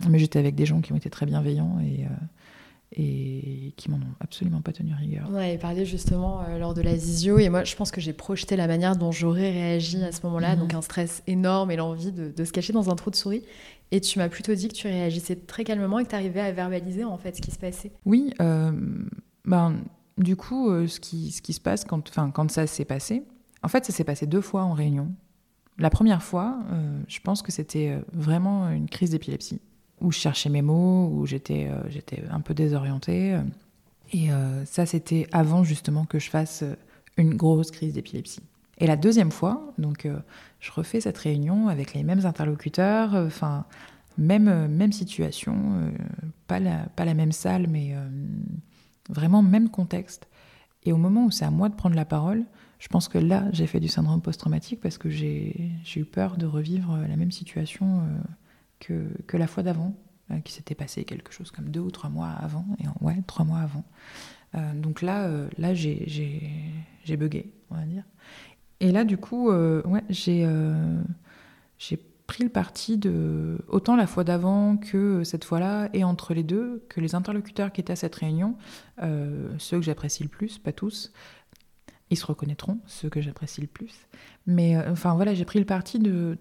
mais j'étais avec des gens qui ont été très bienveillants et et qui m'en ont absolument pas tenu rigueur. On avait parlé justement lors de la visio et moi je pense que j'ai projeté la manière dont j'aurais réagi à ce moment-là, mhm. donc un stress énorme et l'envie de, de, se cacher dans un trou de souris. Et tu m'as plutôt dit que tu réagissais très calmement et que tu arrivais à verbaliser en fait ce qui se passait. Oui, ben, du coup ce, qui, ce qui se passe quand, quand ça s'est passé, en fait, ça s'est passé deux fois en réunion. La première fois, euh, je pense que c'était euh, vraiment une crise d'épilepsie, où je cherchais mes mots, où j'étais euh, un peu désorientée. Et ça, c'était avant justement que je fasse une grosse crise d'épilepsie. Et la deuxième fois, donc, je refais cette réunion avec les mêmes interlocuteurs, enfin, même, même situation, pas, la, pas la même salle, mais vraiment même contexte. Et au moment où c'est à moi de prendre la parole, je pense que là, j'ai fait du syndrome post-traumatique parce que j'ai eu peur de revivre la même situation euh, que, la fois d'avant, euh, qui s'était passé quelque chose comme deux ou trois mois avant, ouais, trois mois avant. Euh, donc là, là j'ai bugué, on va dire. Et là, du coup, j'ai pris le parti de, autant la fois d'avant que cette fois-là, et entre les deux, que les interlocuteurs qui étaient à cette réunion, ceux que j'apprécie le plus, pas tous, ils se reconnaîtront, ceux que j'apprécie le plus. Mais euh, enfin voilà, j'ai pris le parti de,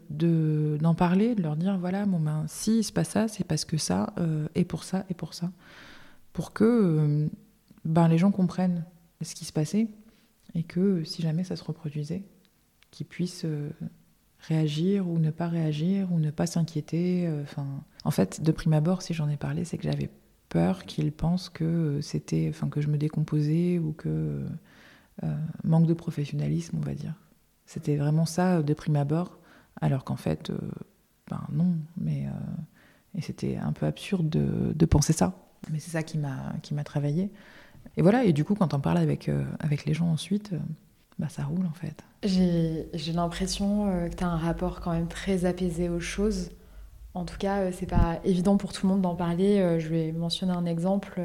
d'en parler, de leur dire voilà, bon ben si se passe ça, c'est parce que ça, euh, et pour ça, et pour ça. Pour que euh, ben, les gens comprennent ce qui se passait et que si jamais ça se reproduisait, qu'ils puissent réagir ou ne pas réagir ou ne pas s'inquiéter. Enfin, en fait, de prime abord, si j'en ai parlé, c'est que j'avais peur qu'ils pensent que c'était, que je me décomposais ou que euh, manque de professionnalisme, on va dire. C'était vraiment ça de prime abord, alors qu'en fait, euh, ben non, mais euh, et c'était un peu absurde de, penser ça. mais c'est ça qui m'a qui m'a travaillé. Et voilà, et du coup, quand on parle avec, avec les gens ensuite, bah, ça roule en fait. J'ai l'impression que tu as un rapport quand même très apaisé aux choses. En tout cas, c'est pas évident pour tout le monde d'en parler. Je vais mentionner un exemple.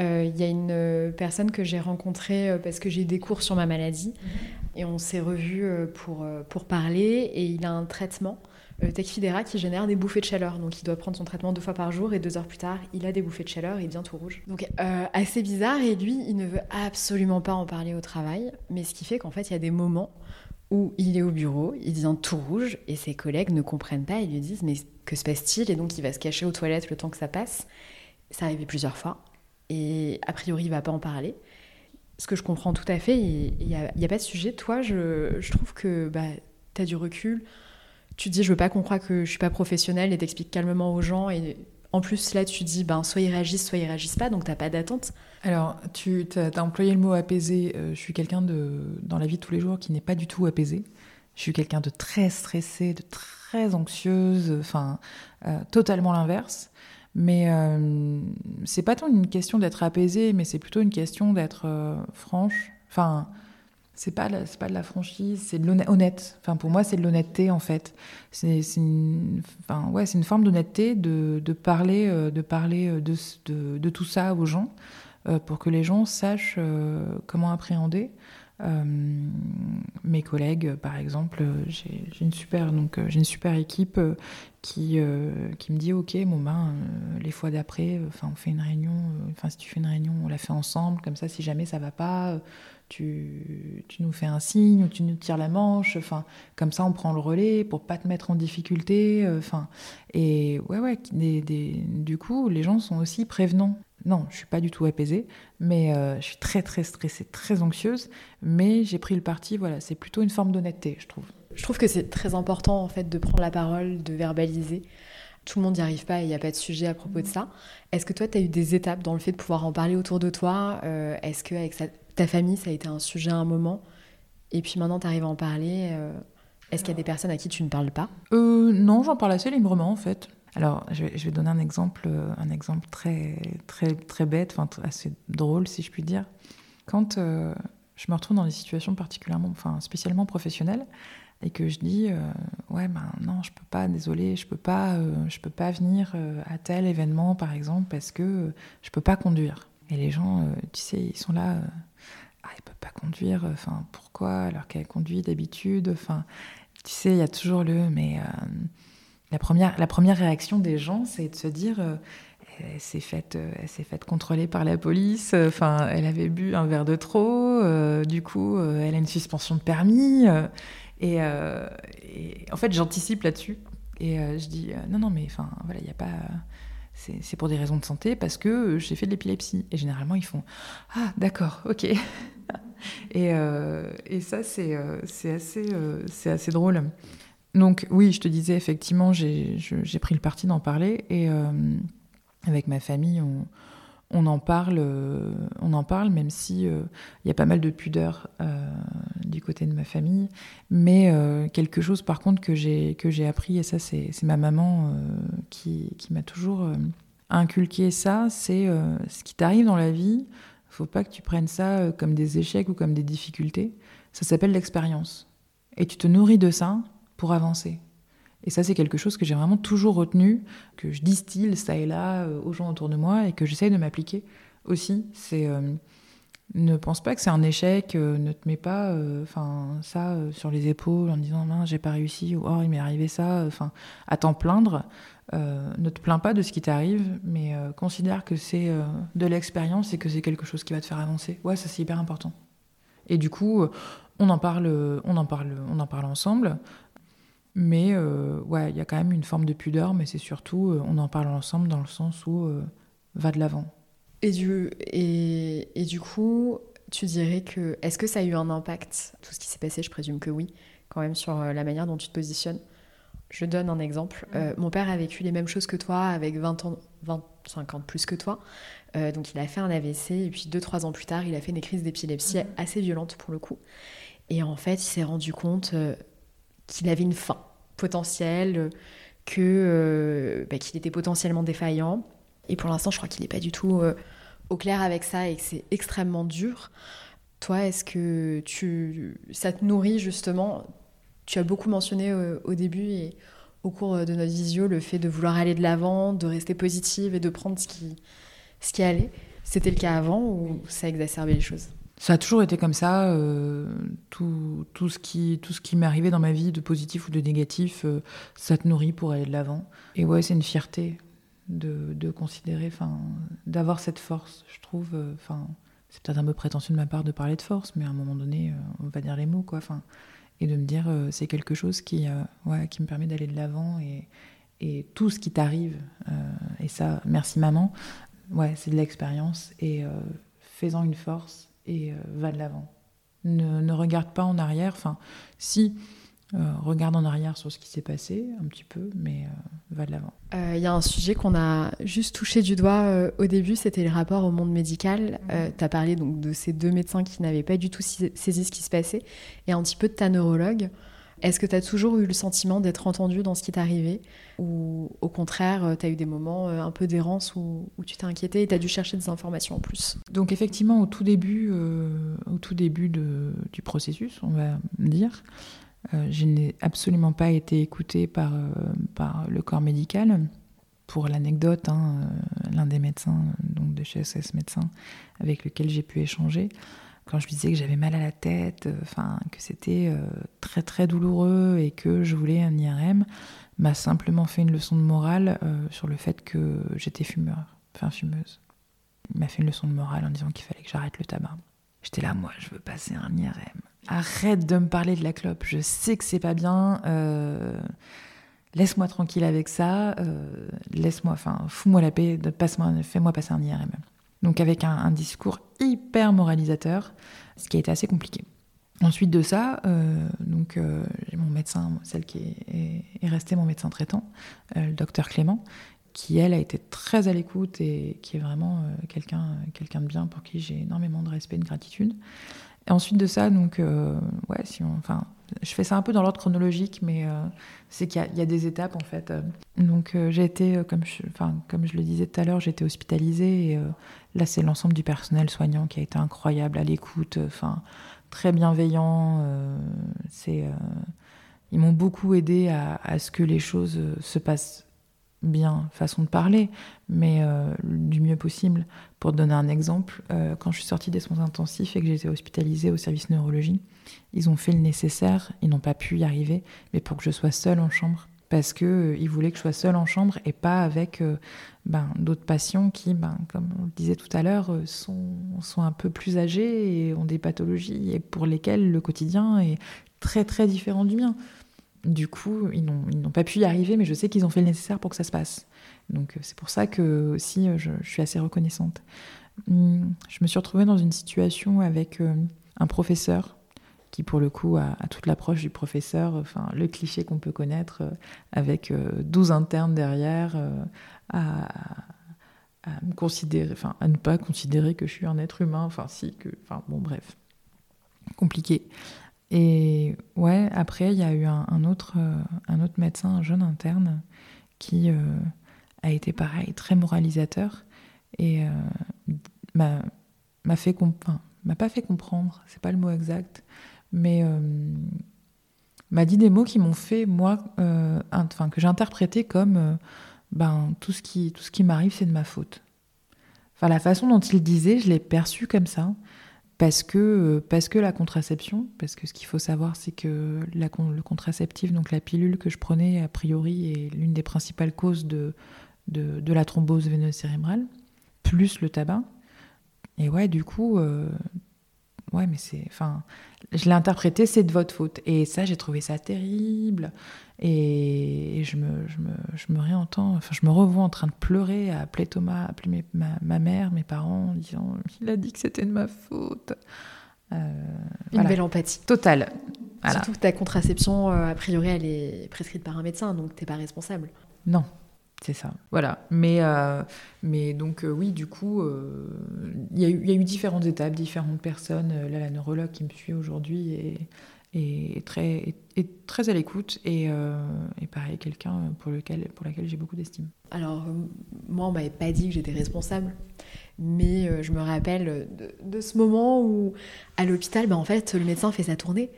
Il y a une personne que j'ai rencontrée parce que j'ai des cours sur ma maladie. Mhm. Et on s'est revus pour, pour parler. Et il a un traitement euh, Tecfidera qui génère des bouffées de chaleur. Donc il doit prendre son traitement deux fois par jour et deux heures plus tard, il a des bouffées de chaleur et il devient tout rouge. Donc euh, assez bizarre et lui, il ne veut absolument pas en parler au travail. Mais ce qui fait qu'en fait, il y a des moments où il est au bureau, il devient tout rouge et ses collègues ne comprennent pas et lui disent mais que se passe-t-il? Et donc il va se cacher aux toilettes le temps que ça passe. Ça arrivé plusieurs fois et a priori il va pas en parler. Ce que je comprends tout à fait, il n'y a, pas de sujet. Toi, je, je trouve que bah, tu as du recul tu dis je veux pas qu'on croie que je suis pas professionnelle et t'expliques calmement aux gens et en plus là tu dis ben soit ils réagissent soit ils réagissent pas donc t'as pas d'attente. Alors tu as, employé le mot apaisé. Euh, je suis quelqu'un de dans la vie de tous les jours qui n'est pas du tout apaisé. Je suis quelqu'un de très stressé, de très anxieuse, enfin euh, totalement l'inverse. Mais euh, c'est pas tant une question d'être apaisé, mais c'est plutôt une question d'être franche. Enfin, c'est pas c'est pas de la franchise c'est de l'honnête enfin pour moi c'est de l'honnêteté en fait. C'est une enfin ouais une forme d'honnêteté de, de, parler euh, de parler euh, de, de, tout ça aux gens euh, pour que les gens sachent comment appréhender mes collègues par exemple j'ai une super donc j'ai une super équipe qui qui me dit ok bon ben les fois d'après on fait une réunion enfin si tu fais une réunion on la fait ensemble comme ça si jamais ça va pas tu, nous fais un signe ou tu nous tires la manche. Enfin, comme ça, on prend le relais pour pas te mettre en difficulté. Euh, enfin, et ouais, ouais. du coup, les gens sont aussi prévenants. Non, je suis pas du tout apaisée, mais euh, je suis très très stressée, très anxieuse. Mais j'ai pris le parti. Voilà, c'est plutôt une forme d'honnêteté, je trouve. Je trouve que c'est très important en fait de prendre la parole, de verbaliser. Tout le monde n'y arrive pas et il n'y a pas de sujet à propos de ça. Est-ce que toi, tu as eu des étapes dans le fait de pouvoir en parler autour de toi euh, Est-ce qu'avec ta famille, ça a été un sujet à un moment Et puis maintenant, tu arrives à en parler. Euh, est-ce qu'il y a des personnes à qui tu ne parles pas? Non, j'en parle assez librement en fait. Alors, je vais, donner un exemple, un exemple très, très, très bête, enfin assez drôle si je puis dire. Quand je me retrouve dans des situations particulièrement, enfin spécialement professionnelles, et que je dis euh, ouais ben non je peux pas désolé je peux pas euh, je peux pas venir euh, à tel événement par exemple parce que je peux pas conduire et les gens tu sais ils sont là ah il peut pas conduire enfin pourquoi alors qu'elle conduit d'habitude enfin tu sais il y a toujours le mais la première réaction des gens c'est de se dire elle s'est faite, elle s'est faite contrôler par la police. Enfin, elle avait bu un verre de trop. du coup, elle a une suspension de permis. Euh, et, en fait, j'anticipe là-dessus. Et euh, je dis, euh, non, non, mais enfin, voilà, il n'y a pas. C'est pour des raisons de santé parce que j'ai fait de l'épilepsie. Et généralement, ils font Ah, d'accord, ok. [LAUGHS] et, et, ça, c'est assez, c'est assez drôle. Donc, oui, je te disais, effectivement, j'ai pris le parti d'en parler. Et avec ma famille, on, on en parle, euh, on en parle, même si euh, il y a pas mal de pudeur euh, du côté de ma famille. Mais quelque chose, par contre, que j'ai que j'ai appris, et ça, c'est ma maman qui, qui m'a toujours inculqué ça, c'est ce qui t'arrive dans la vie. Faut pas que tu prennes ça comme des échecs ou comme des difficultés. Ça s'appelle l'expérience. Et tu te nourris de ça pour avancer. Et ça, c'est quelque chose que j'ai vraiment toujours retenu, que je distille ça et là euh, aux gens autour de moi et que j'essaye de m'appliquer aussi. C'est euh, ne pense pas que c'est un échec, euh, ne te mets pas enfin ça sur les épaules en disant non, j'ai pas réussi ou oh, il m'est arrivé ça, enfin à t'en plaindre. ne te plains pas de ce qui t'arrive, mais considère que c'est de l'expérience et que c'est quelque chose qui va te faire avancer. Ouais, ça c'est hyper important. Et du coup, on en parle, on en parle, on en parle ensemble. Mais euh, ouais, il y a quand même une forme de pudeur, mais c'est surtout, euh, on en parle ensemble dans le sens où euh, va de l'avant. Et du, et, et, du coup, tu dirais que. Est-ce que ça a eu un impact, tout ce qui s'est passé? Je présume que oui, quand même, sur la manière dont tu te positionnes. Je donne un exemple. mon père a vécu les mêmes choses que toi, avec 20 ans, 25 ans de plus que toi. donc il a fait un AVC, et puis 2-3 ans plus tard, il a fait une crise d'épilepsie assez violente pour le coup. Et en fait, il s'est rendu compte qu'il avait une fin potentielle, que euh, bah, qu'il était potentiellement défaillant. Et pour l'instant, je crois qu'il n'est pas du tout au clair avec ça et que c'est extrêmement dur. Toi, est-ce que tu, ça te nourrit justement? Tu as beaucoup mentionné au début et au cours de notre visio le fait de vouloir aller de l'avant, de rester positive et de prendre ce qui, ce qui allait. C'était le cas avant ou ça a exacerbé les choses? Ça a toujours été comme ça. Euh, tout, tout, ce qui, tout qui m'est arrivé dans ma vie, de positif ou de négatif, euh, ça te nourrit pour aller de l'avant. Et ouais, c'est une fierté de, de considérer, d'avoir cette force, je trouve. Euh, c'est peut-être un peu prétentieux de ma part de parler de force, mais à un moment donné, on va dire les mots, quoi. Et de me dire, c'est quelque chose qui, ouais, qui me permet d'aller de l'avant et, et tout ce qui t'arrive. et ça, merci maman. Ouais, c'est de l'expérience et faisant une force et euh, va de l'avant. Ne, regarde pas en arrière, enfin, si, euh, regarde en arrière sur ce qui s'est passé un petit peu, mais euh, va de l'avant. Il y a un sujet qu'on a juste touché du doigt au début, c'était le rapport au monde médical. Mhm. tu as parlé donc de ces deux médecins qui n'avaient pas du tout saisi ce qui se passait, et un petit peu de ta neurologue. Est-ce que tu as toujours eu le sentiment d'être entendu dans ce qui arrivé Ou au contraire, euh, tu as eu des moments euh, un peu d'errance où, tu t'es inquiété et tu as dû chercher des informations en plus? Donc effectivement, au tout début, euh, du processus, on va dire, je n'ai absolument pas été écoutée par, par le corps médical. Pour l'anecdote, hein, l'un des médecins donc de chez SS Médecins avec lequel j'ai pu échanger, quand je lui disais que j'avais mal à la tête, euh, enfin que c'était euh, très très douloureux et que je voulais un IRM, m'a simplement fait une leçon de morale euh, sur le fait que j'étais fumeur, enfin fumeuse. Il m'a fait une leçon de morale en disant qu'il fallait que j'arrête le tabac. J'étais là, moi, je veux passer un IRM. Arrête de me parler de la clope. Je sais que c'est pas bien. Laisse-moi tranquille avec ça. Laisse-moi, enfin, fous-moi la paix. Passe-moi, fais-moi passer un IRM donc avec un, discours hyper moralisateur, ce qui a été assez compliqué. Ensuite de ça, euh, donc euh, j'ai mon médecin, celle qui est, est, restée mon médecin traitant, euh, le docteur Clément, qui elle a été très à l'écoute et qui est vraiment quelqu'un de bien pour qui j'ai énormément de respect et de gratitude. Et ensuite de ça, donc ouais, si enfin, je fais ça un peu dans l'ordre chronologique, mais c'est qu'il y, a des étapes en fait. Donc j'ai été, comme je, comme je le disais tout à l'heure, j'ai été hospitalisée et là c'est l'ensemble du personnel soignant qui a été incroyable à l'écoute, enfin très bienveillant. c'est, ils m'ont beaucoup aidé à, ce que les choses se passent bien, façon de parler, mais du mieux possible. Pour donner un exemple, quand je suis sortie des soins intensifs et que été hospitalisée au service neurologie, ils ont fait le nécessaire, ils n'ont pas pu y arriver, mais pour que je sois seule en chambre. Parce qu'ils euh, voulaient que je sois seule en chambre et pas avec euh, ben, d'autres patients qui, ben, comme on le disait tout à l'heure, euh, sont, sont un peu plus âgés et ont des pathologies et pour lesquelles le quotidien est très très différent du mien. Du coup, ils n'ont pas pu y arriver, mais je sais qu'ils ont fait le nécessaire pour que ça se passe. Donc c'est pour ça que aussi je, je, suis assez reconnaissante. Hum, je me suis retrouvée dans une situation avec un professeur pour le coup a, toute l'approche du professeur, enfin le cliché qu'on peut connaître euh, avec 12 euh, internes derrière, euh, à, me considérer, enfin à ne pas considérer que je suis un être humain, enfin si, que, enfin bon bref, compliqué. Et ouais, après il y a eu un, autre, un autre médecin, un jeune interne, qui a été pareil, très moralisateur et m'a fait m'a pas fait comprendre, c'est pas le mot exact, mais euh, m'a dit des mots qui m'ont fait, moi, euh, enfin, que j'ai interprété comme euh, ben, tout ce qui, tout ce qui m'arrive, c'est de ma faute. Enfin, la façon dont il disait, je l'ai perçu comme ça. Parce que, parce que la contraception, parce que ce qu'il faut savoir, c'est que la, le contraceptif, donc la pilule que je prenais, a priori, est l'une des principales causes de, de, de la thrombose veineuse cérébrale, plus le tabac. Et ouais, du coup, ouais, mais c'est. Enfin, je l'ai interprété, c'est de votre faute. Et ça, j'ai trouvé ça terrible. Et je me, je me, je me réentends, enfin, je me revois en train de pleurer, à appeler Thomas, à appeler ma, ma, mère, mes parents, en disant il a dit que c'était de ma faute. Euh, Une belle empathie. Totale. Surtout que ta contraception, euh, a priori, elle est prescrite par un médecin, donc t'es pas responsable. Non, c'est ça, voilà. Mais, euh, mais donc, euh, oui, du coup, euh, il y, a eu différentes étapes, différentes personnes. Là, la neurologue qui me suit aujourd'hui et très, et, très à l'écoute et, et, pareil quelqu'un pour lequel pour laquelle j'ai beaucoup d'estime. Alors moi on m'avait pas dit que j'étais responsable, mais je me rappelle de, ce moment où à l'hôpital, ben, en fait le médecin fait sa tournée.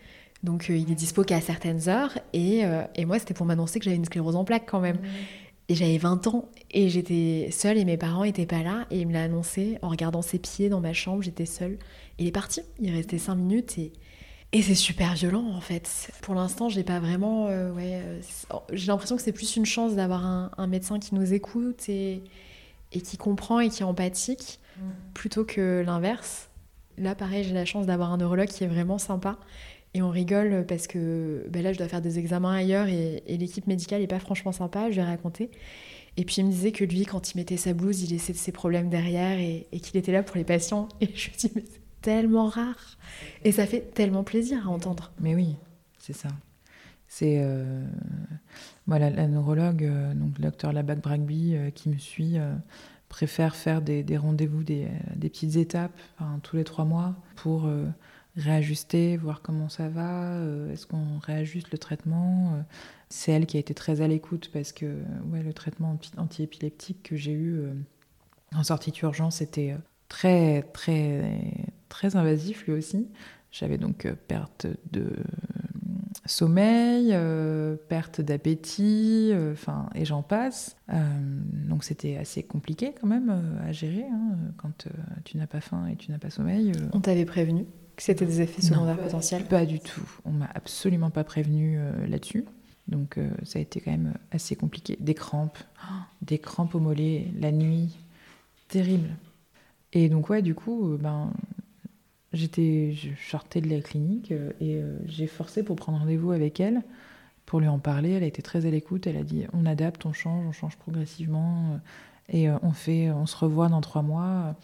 Donc il est dispo qu'à certaines heures et, et moi c'était pour m'annoncer que j'avais une sclérose en plaques quand même. Mmh. Et j'avais 20 ans et j'étais seule et mes parents n'étaient pas là. Et il me l'a annoncé en regardant ses pieds dans ma chambre, j'étais seule. Il est parti, il restait 5 minutes et, et c'est super violent en fait. Pour l'instant, j'ai pas vraiment. Euh, ouais, euh, j'ai l'impression que c'est plus une chance d'avoir un, médecin qui nous écoute et, et qui comprend et qui est empathique mm. plutôt que l'inverse. Là, pareil, j'ai la chance d'avoir un neurologue qui est vraiment sympa et on rigole parce que ben là, je dois faire des examens ailleurs et, l'équipe médicale n'est pas franchement sympa, je vais raconter. Et puis il me disait que lui, quand il mettait sa blouse, il laissait ses problèmes derrière et, qu'il était là pour les patients. Et je me dis, mais c'est tellement rare. Et ça fait tellement plaisir à entendre. Mais oui, c'est ça. C'est euh... moi la, neurologue, euh, donc le docteur Labac Bragby, euh, qui me suit, euh, préfère faire des, rendez-vous, des, petites étapes, tous les trois mois, pour réajuster, voir comment ça va, euh, est-ce qu'on réajuste le traitement. Euh. C'est elle qui a été très à l'écoute parce que ouais, le traitement antiépileptique que j'ai eu euh, en sortie d'urgence était très, très, très invasif lui aussi. J'avais donc perte de sommeil, perte d'appétit, enfin et j'en passe. donc c'était assez compliqué quand même à gérer hein, quand tu n'as pas faim et tu n'as pas sommeil. On t'avait prévenu? Que c'était des effets secondaires potentiels Pas du tout. On m'a absolument pas prévenu euh, là-dessus. Donc euh, ça a été quand même assez compliqué. Des crampes, [GASPS] des crampes au mollet, la nuit, terrible. Et donc ouais, du coup, euh, ben j'étais, je sortais de la clinique et j'ai forcé pour prendre rendez-vous avec elle pour lui en parler. Elle a été très à l'écoute. Elle a dit on adapte, on change, on change progressivement et on fait, on se revoit dans trois mois.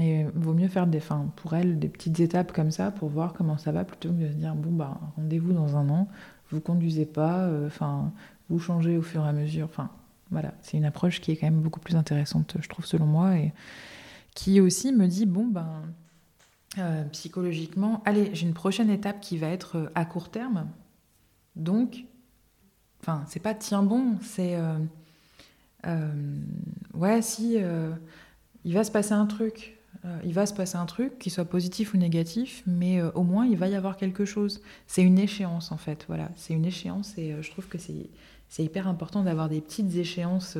Et vaut mieux faire des, enfin, pour elle des petites étapes comme ça pour voir comment ça va plutôt que de se dire bon bah rendez-vous dans un an, vous conduisez pas, euh, vous changez au fur et à mesure. Enfin voilà, c'est une approche qui est quand même beaucoup plus intéressante, je trouve selon moi, et qui aussi me dit bon ben euh, psychologiquement, allez j'ai une prochaine étape qui va être euh, à court terme, donc enfin c'est pas tiens bon, c'est ouais si il va se passer un truc. Euh, il va se passer un truc, qu'il soit positif ou négatif, mais euh, au moins il va y avoir quelque chose. C'est une échéance en fait, voilà. C'est une échéance et euh, je trouve que c'est hyper important d'avoir des petites échéances.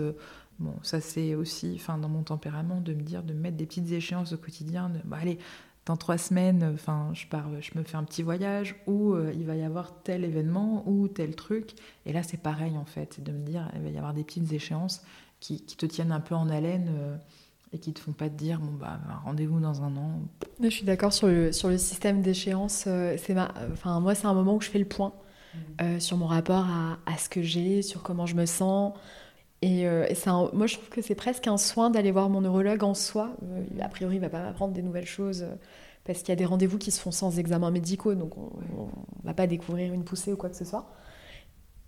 bon, ça c'est aussi, enfin dans mon tempérament, de me dire de mettre des petites échéances au quotidien. De, bah, allez, dans trois semaines, enfin je pars, je me fais un petit voyage où il va y avoir tel événement ou tel truc. Et là c'est pareil en fait, de me dire il va y avoir des petites échéances qui te tiennent un peu en haleine et qui te font pas te dire bon bah rendez-vous dans un an. Je suis d'accord sur le, sur le système d'échéance. Euh, c'est ma... enfin, moi, c'est un moment où je fais le point mmh. euh, sur mon rapport à, à ce que j'ai, sur comment je me sens. Et, euh, moi, je trouve que c'est presque un soin d'aller voir mon neurologue en soi. a priori, il va pas m'apprendre des nouvelles choses parce qu'il y a des rendez-vous qui se font sans examen médicaux, donc on ne va pas découvrir une poussée ou quoi que ce soit.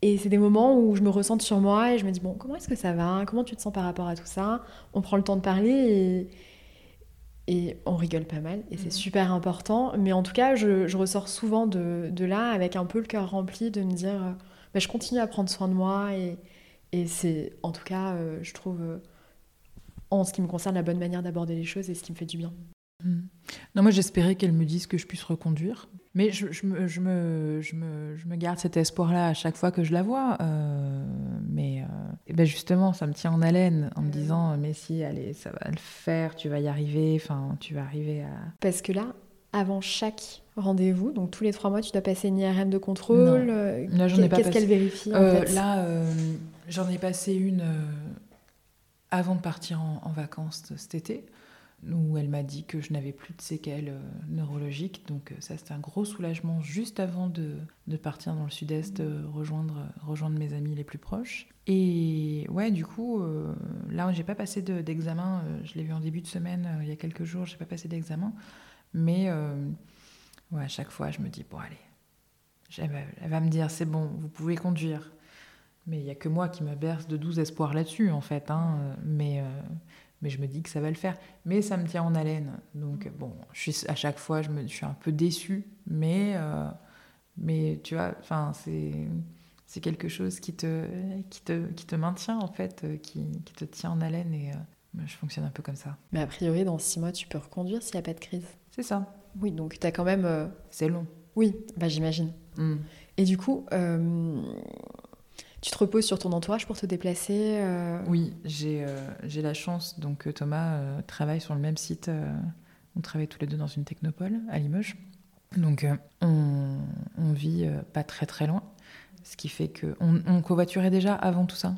Et c'est des moments où je me ressente sur moi et je me dis, bon, comment est-ce que ça va? Comment tu te sens par rapport à tout ça? On prend le temps de parler et, et on rigole pas mal. Et c'est mhm. super important. Mais en tout cas, je, ressors souvent de, de, là avec un peu le cœur rempli de me dire, bah, je continue à prendre soin de moi. Et, et c'est, en tout cas, euh, je trouve, euh, en ce qui me concerne, la bonne manière d'aborder les choses et ce qui me fait du bien. Mhm. Non, moi j'espérais qu'elle me dise que je puisse reconduire. Mais je, je, me, je, me, je, me, je me garde cet espoir-là à chaque fois que je la vois. Euh, mais euh, ben justement, ça me tient en haleine en me disant Mais si, allez, ça va le faire, tu vas y arriver, enfin, tu vas arriver à. Parce que là, avant chaque rendez-vous, donc tous les trois mois, tu dois passer une IRM de contrôle. Euh, là, j'en ai pas Qu'est-ce qu'elle vérifie en fait Là, j'en ai passé une avant de partir en, en vacances cet été où elle m'a dit que je n'avais plus de séquelles euh, neurologiques. Donc euh, ça, c'était un gros soulagement juste avant de, partir dans le sud-est, euh, rejoindre, rejoindre mes amis les plus proches. Et ouais, du coup, là, j'ai pas passé d'examen. je l'ai vu en début de semaine, il y a quelques jours, j'ai pas passé d'examen. Mais ouais, à chaque fois, je me dis, bon, allez, elle va me dire, c'est bon, vous pouvez conduire. Mais il n'y a que moi qui me berce de doux espoirs là-dessus, en fait. Hein. Mais mais je me dis que ça va le faire. Mais ça me tient en haleine. Donc, bon, je suis, à chaque fois, je, me, je suis un peu déçue, mais, euh, mais tu vois, enfin, c'est c'est quelque chose qui te, qui te, qui te maintient en fait, qui, qui te tient en haleine et je fonctionne un peu comme ça. Mais a priori, dans six mois, tu peux reconduire s'il n'y a pas de crise. C'est ça. Oui, donc tu as quand même. C'est long. Oui, bah j'imagine. Hmm. Et du coup, tu te reposes sur ton entourage pour te déplacer Oui, j'ai j'ai la chance. Donc Thomas travaille sur le même site. on travaille tous les deux dans une technopole à Limoges. Donc euh, on, vit euh, pas très très loin, ce qui fait que on, covoiturait déjà avant tout ça. Mhm.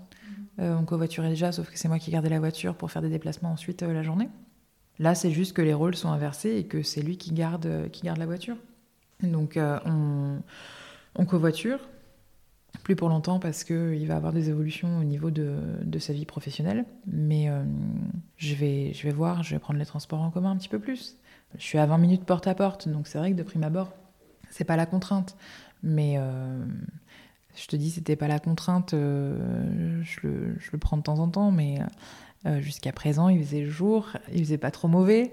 Euh, on covoiturait déjà, sauf que c'est moi qui gardais la voiture pour faire des déplacements ensuite la journée. Là, c'est juste que les rôles sont inversés et que c'est lui qui garde, qui garde la voiture. Donc on, on covoiture, plus pour longtemps parce qu'il va avoir des évolutions au niveau de, de sa vie professionnelle. Mais je, vais, je vais voir, je vais prendre les transports en commun un petit peu plus. Je suis à 20 minutes porte à porte, donc c'est vrai que de prime abord, c'est pas la contrainte. Mais euh, je te dis, c'était pas la contrainte, euh, je, le, prends de temps en temps, mais euh, jusqu'à présent, il faisait jour, il faisait pas trop mauvais,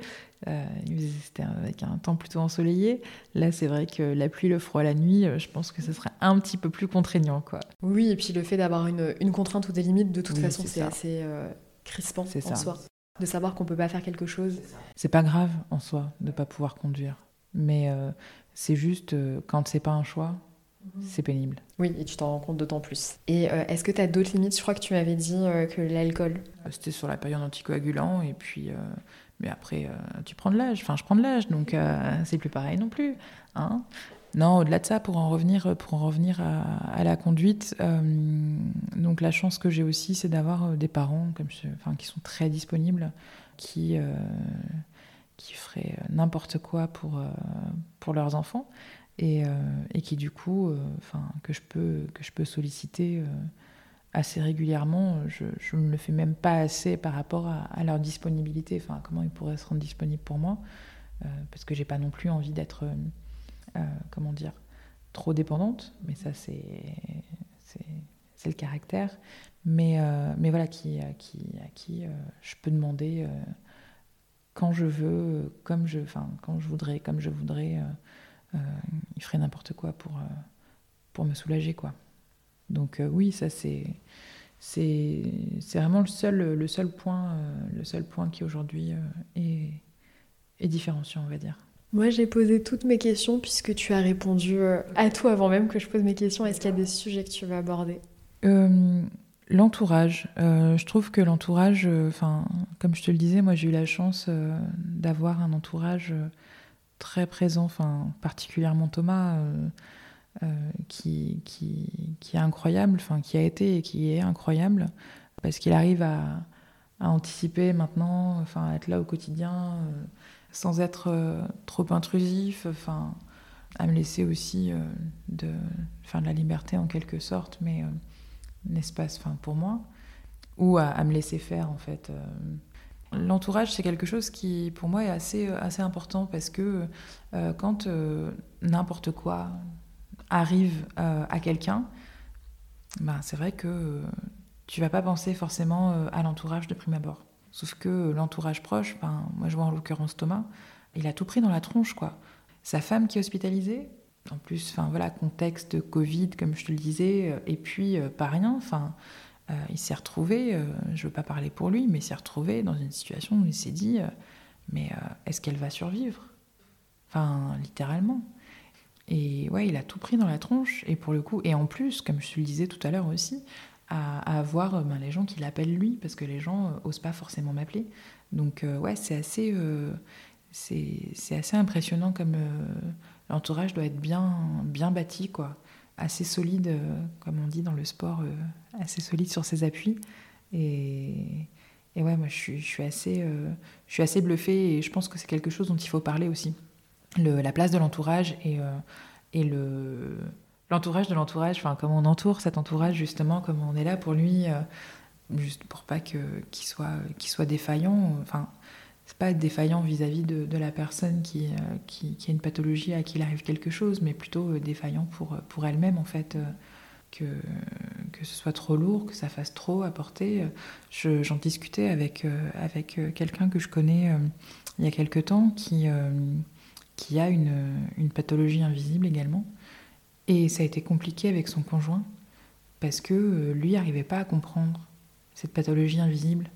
c'était avec un temps plutôt ensoleillé. Là, c'est vrai que la pluie, le froid, la nuit, je pense que ce serait un petit peu plus contraignant. Quoi. Oui, et puis le fait d'avoir une, une, contrainte ou des limites, de toute façon, c'est assez crispant en ça. soi de savoir qu'on peut pas faire quelque chose. C'est pas grave en soi de pas pouvoir conduire, mais euh, c'est juste euh, quand c'est pas un choix. C'est pénible. Oui, et tu t'en rends compte d'autant plus. Et euh, est-ce que tu as d'autres limites? Je crois que tu m'avais dit que l'alcool. C'était sur la période anticoagulant, et puis. mais après, tu prends de l'âge. Enfin, je prends de l'âge, donc c'est plus pareil non plus. Hein non, au-delà de ça, pour en revenir, pour en revenir à, la conduite, euh, donc la chance que j'ai aussi, c'est d'avoir euh, des parents comme enfin, qui sont très disponibles, qui, euh, qui feraient n'importe quoi pour, pour leurs enfants et, et qui du coup, enfin, que, je peux, que je peux solliciter assez régulièrement. Je ne le fais même pas assez par rapport à, leur disponibilité, enfin, comment ils pourraient se rendre disponibles pour moi, parce que j'ai pas non plus envie d'être euh, comment dire, trop dépendante, mais ça c'est c'est le caractère, mais, euh, mais voilà, à qui, à qui euh, je peux demander quand je veux, comme je, enfin, quand je voudrais, comme je voudrais, il ferait n'importe quoi pour, pour me soulager, quoi. Donc oui, ça c'est c'est vraiment le seul, le seul point, le seul point qui aujourd'hui est, est différenciant, on va dire. Moi, j'ai posé toutes mes questions puisque tu as répondu euh, à tout avant même que je pose mes questions. Est-ce qu'il y a des sujets que tu veux aborder? Euh, L'entourage. Euh, je trouve que l'entourage, enfin, comme je te le disais, moi j'ai eu la chance d'avoir un entourage très présent, enfin, particulièrement Thomas, qui, qui, qui, est incroyable, enfin, qui a été et qui est incroyable, parce qu'il arrive à, à, anticiper maintenant, enfin, à être là au quotidien sans être euh, trop intrusif, enfin, à me laisser aussi euh, de, enfin, de la liberté en quelque sorte, mais euh, un espace enfin, pour moi, ou à, me laisser faire en fait. L'entourage, c'est quelque chose qui, pour moi, est assez, assez important parce que quand n'importe quoi arrive à quelqu'un, ben, c'est vrai que tu vas pas penser forcément à l'entourage de prime abord. Sauf que l'entourage proche, ben, moi je vois en l'occurrence Thomas, il a tout pris dans la tronche, quoi. Sa femme qui est hospitalisée, en plus, enfin voilà, contexte Covid, comme je te le disais, euh, et puis euh, pas rien, enfin, euh, il s'est retrouvé, je veux pas parler pour lui, mais il s'est retrouvé dans une situation où il s'est dit, mais est-ce qu'elle va survivre? Enfin, littéralement. Et ouais, il a tout pris dans la tronche, et pour le coup, et en plus, comme je le disais tout à l'heure aussi, à, avoir euh, ben, les gens qui l'appellent lui, parce que les gens n'osent euh, osent pas forcément m'appeler. Donc euh, ouais, c'est assez, c'est assez impressionnant comme l'entourage doit être bien, bien bâti, quoi. Assez solide, comme on dit dans le sport, assez solide sur ses appuis. Et, ouais, moi je suis, assez, je suis assez bluffée et je pense que c'est quelque chose dont il faut parler aussi. La place de l'entourage et, et le, l'entourage de l'entourage, enfin comment on entoure cet entourage justement, comment on est là pour lui, euh, juste pour pas que qu'il soit qu'il soit défaillant. Enfin, c'est pas défaillant vis-à-vis de, la personne qui, euh, qui, qui, a une pathologie à qui il arrive quelque chose, mais plutôt euh, défaillant pour pour elle-même en fait. que, que ce soit trop lourd, que ça fasse trop à porter. j'en discutais avec, avec quelqu'un que je connais il y a quelque temps qui, qui a une, une pathologie invisible également Et ça a été compliqué avec son conjoint parce que euh, lui n'arrivait pas à comprendre cette pathologie invisible.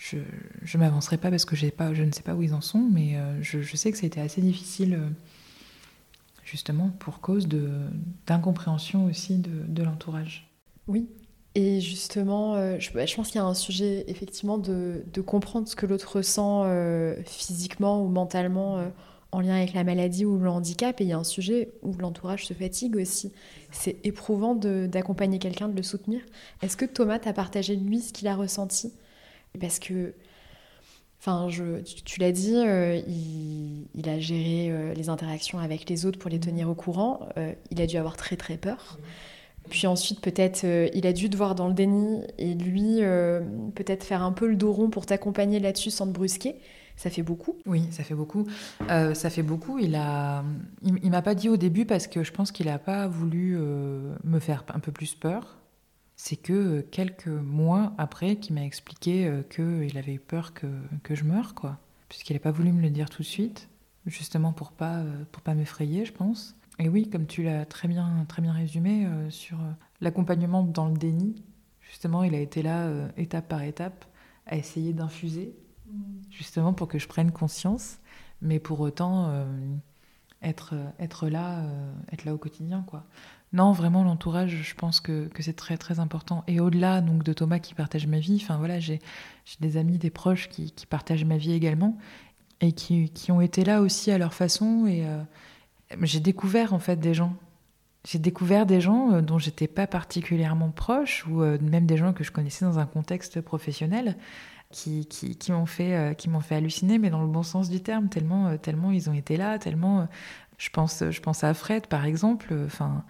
Je ne m'avancerai pas parce que je ne sais pas où ils en sont, mais euh, je, sais que ça a été assez difficile euh, justement pour cause d'incompréhension aussi de, l'entourage. Oui, et justement, je, bah, je, pense qu'il y a un sujet effectivement de, de comprendre ce que l'autre ressent physiquement ou mentalement en lien avec la maladie ou le handicap. Et il y a un sujet où l'entourage se fatigue aussi. C'est éprouvant d'accompagner quelqu'un, de le soutenir. Est-ce que Thomas t'a partagé lui ce qu'il a ressenti? Parce que, enfin, je, tu, l'as dit, euh, il, a géré euh, les interactions avec les autres pour les tenir au courant. Euh, il a dû avoir très très peur. Puis ensuite, peut-être, il a dû te voir dans le déni et lui, peut-être faire un peu le dos rond pour t'accompagner là-dessus sans te brusquer. Ça fait beaucoup Oui, ça fait beaucoup. Euh, ça fait beaucoup. Il a, il, m'a pas dit au début parce que je pense qu'il n'a pas voulu euh, me faire un peu plus peur. C'est que euh, quelques mois après qu'il m'a expliqué qu'il avait eu peur que, que je meure, quoi. Puisqu'il n'a pas voulu me le dire tout de suite, justement pour pas pour pas m'effrayer, je pense. Et oui, comme tu l'as très bien très bien résumé sur l'accompagnement dans le déni, justement, il a été là étape par étape à essayer d'infuser justement pour que je prenne conscience, mais pour autant euh, être, être, là, euh, être là au quotidien. quoi. Non, vraiment, l'entourage, je pense que, que c'est très très important. Et au-delà donc de Thomas qui partage ma vie, enfin voilà, j'ai des amis, des proches qui, qui, partagent ma vie également et qui, qui, ont été là aussi à leur façon. Et euh, j'ai découvert en fait des gens. J'ai découvert des gens dont j'étais pas particulièrement proche ou même des gens que je connaissais dans un contexte professionnel qui, qui, m'ont fait, euh, qui m'ont fait halluciner, mais dans le bon sens du terme, tellement, euh, tellement ils ont été là, tellement. Euh, je pense, je pense à Fred, par exemple, enfin,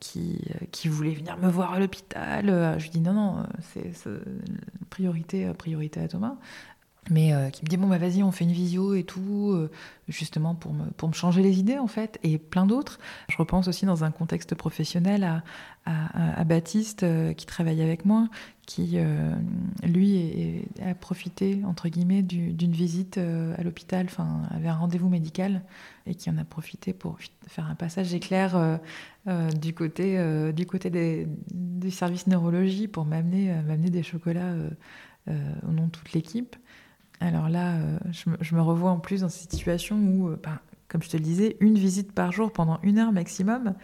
qui, qui voulait venir me voir à l'hôpital. je lui dis non, non, c'est priorité, priorité à Thomas mais qui me dit bon bah vas-y on fait une visio et tout justement pour me, pour me changer les idées en fait et plein d'autres je repense aussi dans un contexte professionnel à, à, Baptiste qui travaille avec moi qui, euh, lui, a profité, entre guillemets, d'une visite euh, à l'hôpital, enfin, avait un rendez-vous médical, et qui en a profité pour faire un passage éclair euh, du côté, du, côté des, du service neurologie pour m'amener des chocolats au nom de toute l'équipe. Alors là, je me, je, me, revois en plus dans cette situation où, ben, comme je te le disais, une visite par jour pendant une heure maximum.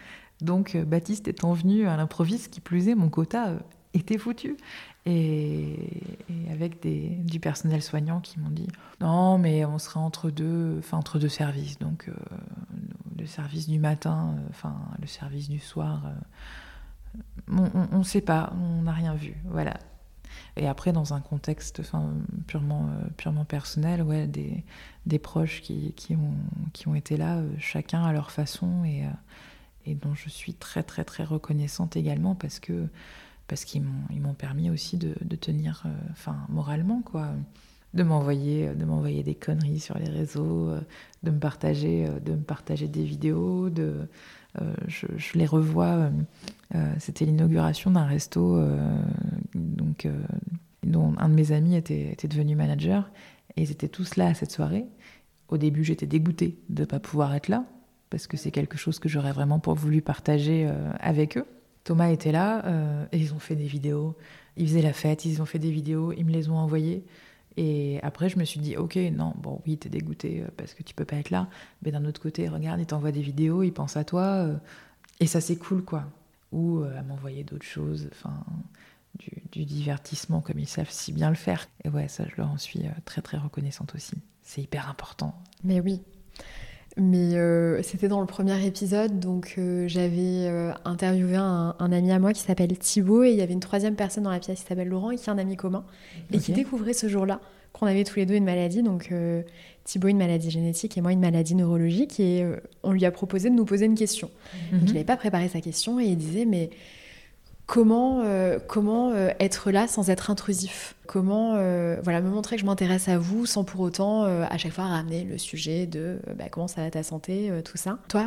Donc, Baptiste étant venu à l'improviste, qui plus est, mon quota était foutu. Et, avec du personnel soignant qui m'ont dit non, mais on sera entre deux, enfin entre deux services, donc euh, le service du matin, euh, le service du soir. Euh, on ne sait pas, on n'a rien vu, voilà. Et après, dans un contexte enfin, purement, purement personnel, ouais, des, des proches qui, qui, ont, qui ont été là, chacun à leur façon, et, et dont je suis très, très, très reconnaissante également, parce que parce qu'ils m'ont permis aussi de, tenir, euh, enfin moralement quoi, de m'envoyer de m'envoyer des conneries sur les réseaux, euh, de me partager euh, de me partager des vidéos, de je, les revois. C'était l'inauguration d'un resto, donc dont un de mes amis était, devenu manager, et ils étaient tous là à cette soirée. Au début, j'étais dégoûtée de ne pas pouvoir être là, parce que c'est quelque chose que j'aurais vraiment voulu partager avec eux. Thomas était là euh, et ils ont fait des vidéos. Ils faisaient la fête, ils ont fait des vidéos, ils me les ont envoyées. Et après, je me suis dit, ok, non, bon, oui, t'es dégoûté euh, parce que tu peux pas être là. Mais d'un autre côté, regarde, ils t'envoient des vidéos, ils pensent à toi. Euh, et ça, c'est cool, quoi. Ou à m'envoyer d'autres choses, enfin, du, du, divertissement comme ils savent si bien le faire. Et ouais, ça, je leur en suis très, très reconnaissante aussi. C'est hyper important. Mais oui, mais euh, c'était dans le premier épisode, donc euh, j'avais euh, interviewé un, ami à moi qui s'appelle Thibaut et il y avait une troisième personne dans la pièce qui s'appelle Laurent et qui est un ami commun et qui découvrait ce jour-là qu'on avait tous les deux une maladie, donc Thibaut une maladie génétique et moi une maladie neurologique et on lui a proposé de nous poser une question. Donc il n'avait mhm. pas préparé sa question et il disait mais comment, euh, euh, être là sans être intrusif Comment euh, voilà, me montrer que je m'intéresse à vous sans pour autant à chaque fois ramener le sujet de bah, comment ça va ta santé, tout ça. Toi,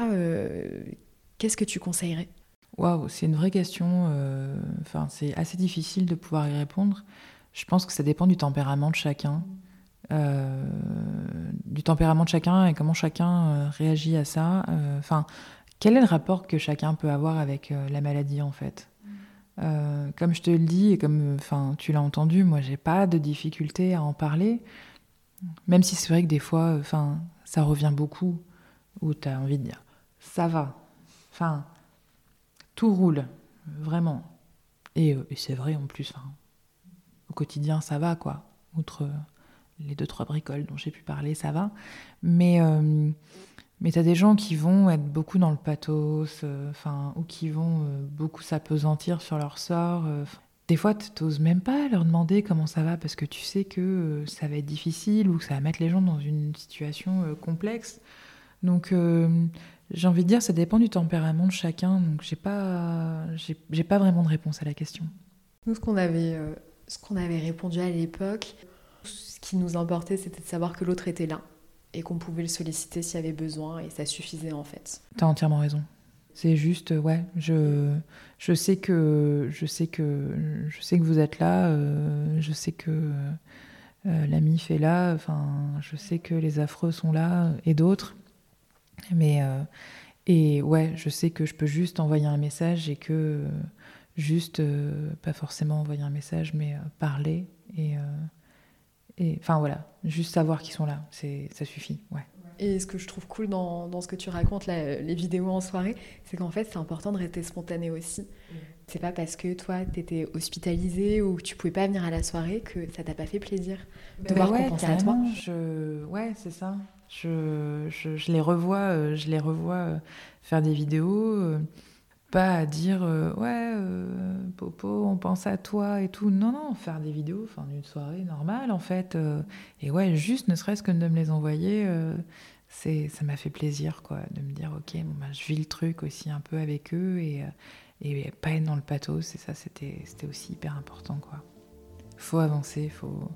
qu'est-ce que tu conseillerais? Waouh, c'est une vraie question. C'est assez difficile de pouvoir y répondre. Je pense que ça dépend du tempérament de chacun. du tempérament de chacun et comment chacun réagit à ça. Enfin, quel est le rapport que chacun peut avoir avec la maladie en fait? Euh, Comme je te le dis et comme enfin tu l'as entendu, moi j'ai pas de difficulté à en parler, même si c'est vrai que des fois, enfin ça revient beaucoup où tu as envie de dire ça va, enfin tout roule vraiment. Et, et c'est vrai en plus, au quotidien ça va quoi, outre les deux trois bricoles dont j'ai pu parler, ça va, mais mais tu as des gens qui vont être beaucoup dans le pathos, euh, ou qui vont euh, beaucoup s'apesantir sur leur sort. Euh, des fois, tu n'oses même pas leur demander comment ça va parce que tu sais que ça va être difficile ou que ça va mettre les gens dans une situation complexe. Donc, j'ai envie de dire, ça dépend du tempérament de chacun. Donc, j'ai pas, pas vraiment de réponse à la question. Nous, ce qu'on avait, ce qu'on avait répondu à l'époque, ce qui nous importait, c'était de savoir que l'autre était là et qu'on pouvait le solliciter s'il y avait besoin et ça suffisait en fait. T'as entièrement raison. C'est juste, ouais, je, je sais que je sais que je sais que vous êtes là, euh, je sais que euh, la MIF est là, enfin, je sais que les affreux sont là et d'autres, mais euh, et ouais, je sais que je peux juste envoyer un message et que juste pas forcément envoyer un message, mais parler et et enfin voilà, juste savoir qu'ils sont là, c'est ça suffit, ouais. Et ce que je trouve cool dans, dans ce que tu racontes, les vidéos en soirée, c'est qu'en fait, c'est important de rester spontané aussi. Mm. C'est pas parce que toi, t'étais hospitalisé ou que tu pouvais pas venir à la soirée que ça t'a pas fait plaisir de bah voir qu'on pensait à toi. Je... Ouais, c'est ça. Je, je, je, les revois, euh, je les revois euh, faire des vidéos. Pas à dire euh, ouais euh, Popo on pense à toi et tout. Non non faire des vidéos enfin d'une soirée normale en fait euh, et ouais juste ne serait-ce que de me les envoyer c'est ça m'a fait plaisir quoi de me dire ok bon, bah, je vis le truc aussi un peu avec eux et, et pas être dans le pathos et ça c'était c'était aussi hyper important quoi. Faut avancer faut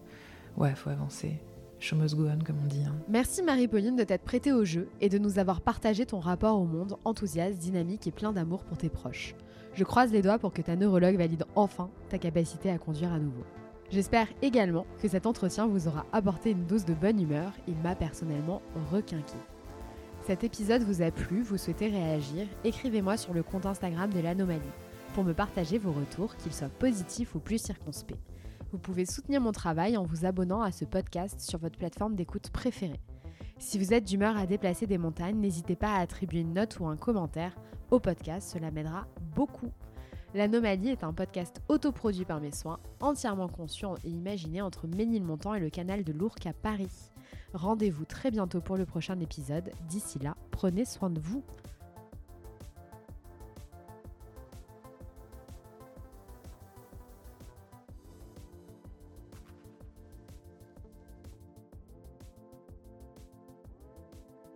ouais faut avancer Show must comme on dit. Hein. Merci Marie-Pauline de t'être prêtée au jeu et de nous avoir partagé ton rapport au monde enthousiaste, dynamique et plein d'amour pour tes proches. Je croise les doigts pour que ta neurologue valide enfin ta capacité à conduire à nouveau. J'espère également que cet entretien vous aura apporté une dose de bonne humeur. Il m'a personnellement requinqué. Cet épisode vous a plu, vous souhaitez réagir, écrivez-moi sur le compte Instagram de l'Anomalie pour me partager vos retours, qu'ils soient positifs ou plus circonspects. Vous pouvez soutenir mon travail en vous abonnant à ce podcast sur votre plateforme d'écoute préférée. Si vous êtes d'humeur à déplacer des montagnes, n'hésitez pas à attribuer une note ou un commentaire au podcast, cela m'aidera beaucoup. L'Anomalie est un podcast autoproduit par mes soins, entièrement conscient et imaginé entre Ménilmontant et le canal de l'Ourcq à Paris. Rendez-vous très bientôt pour le prochain épisode. D'ici là, prenez soin de vous.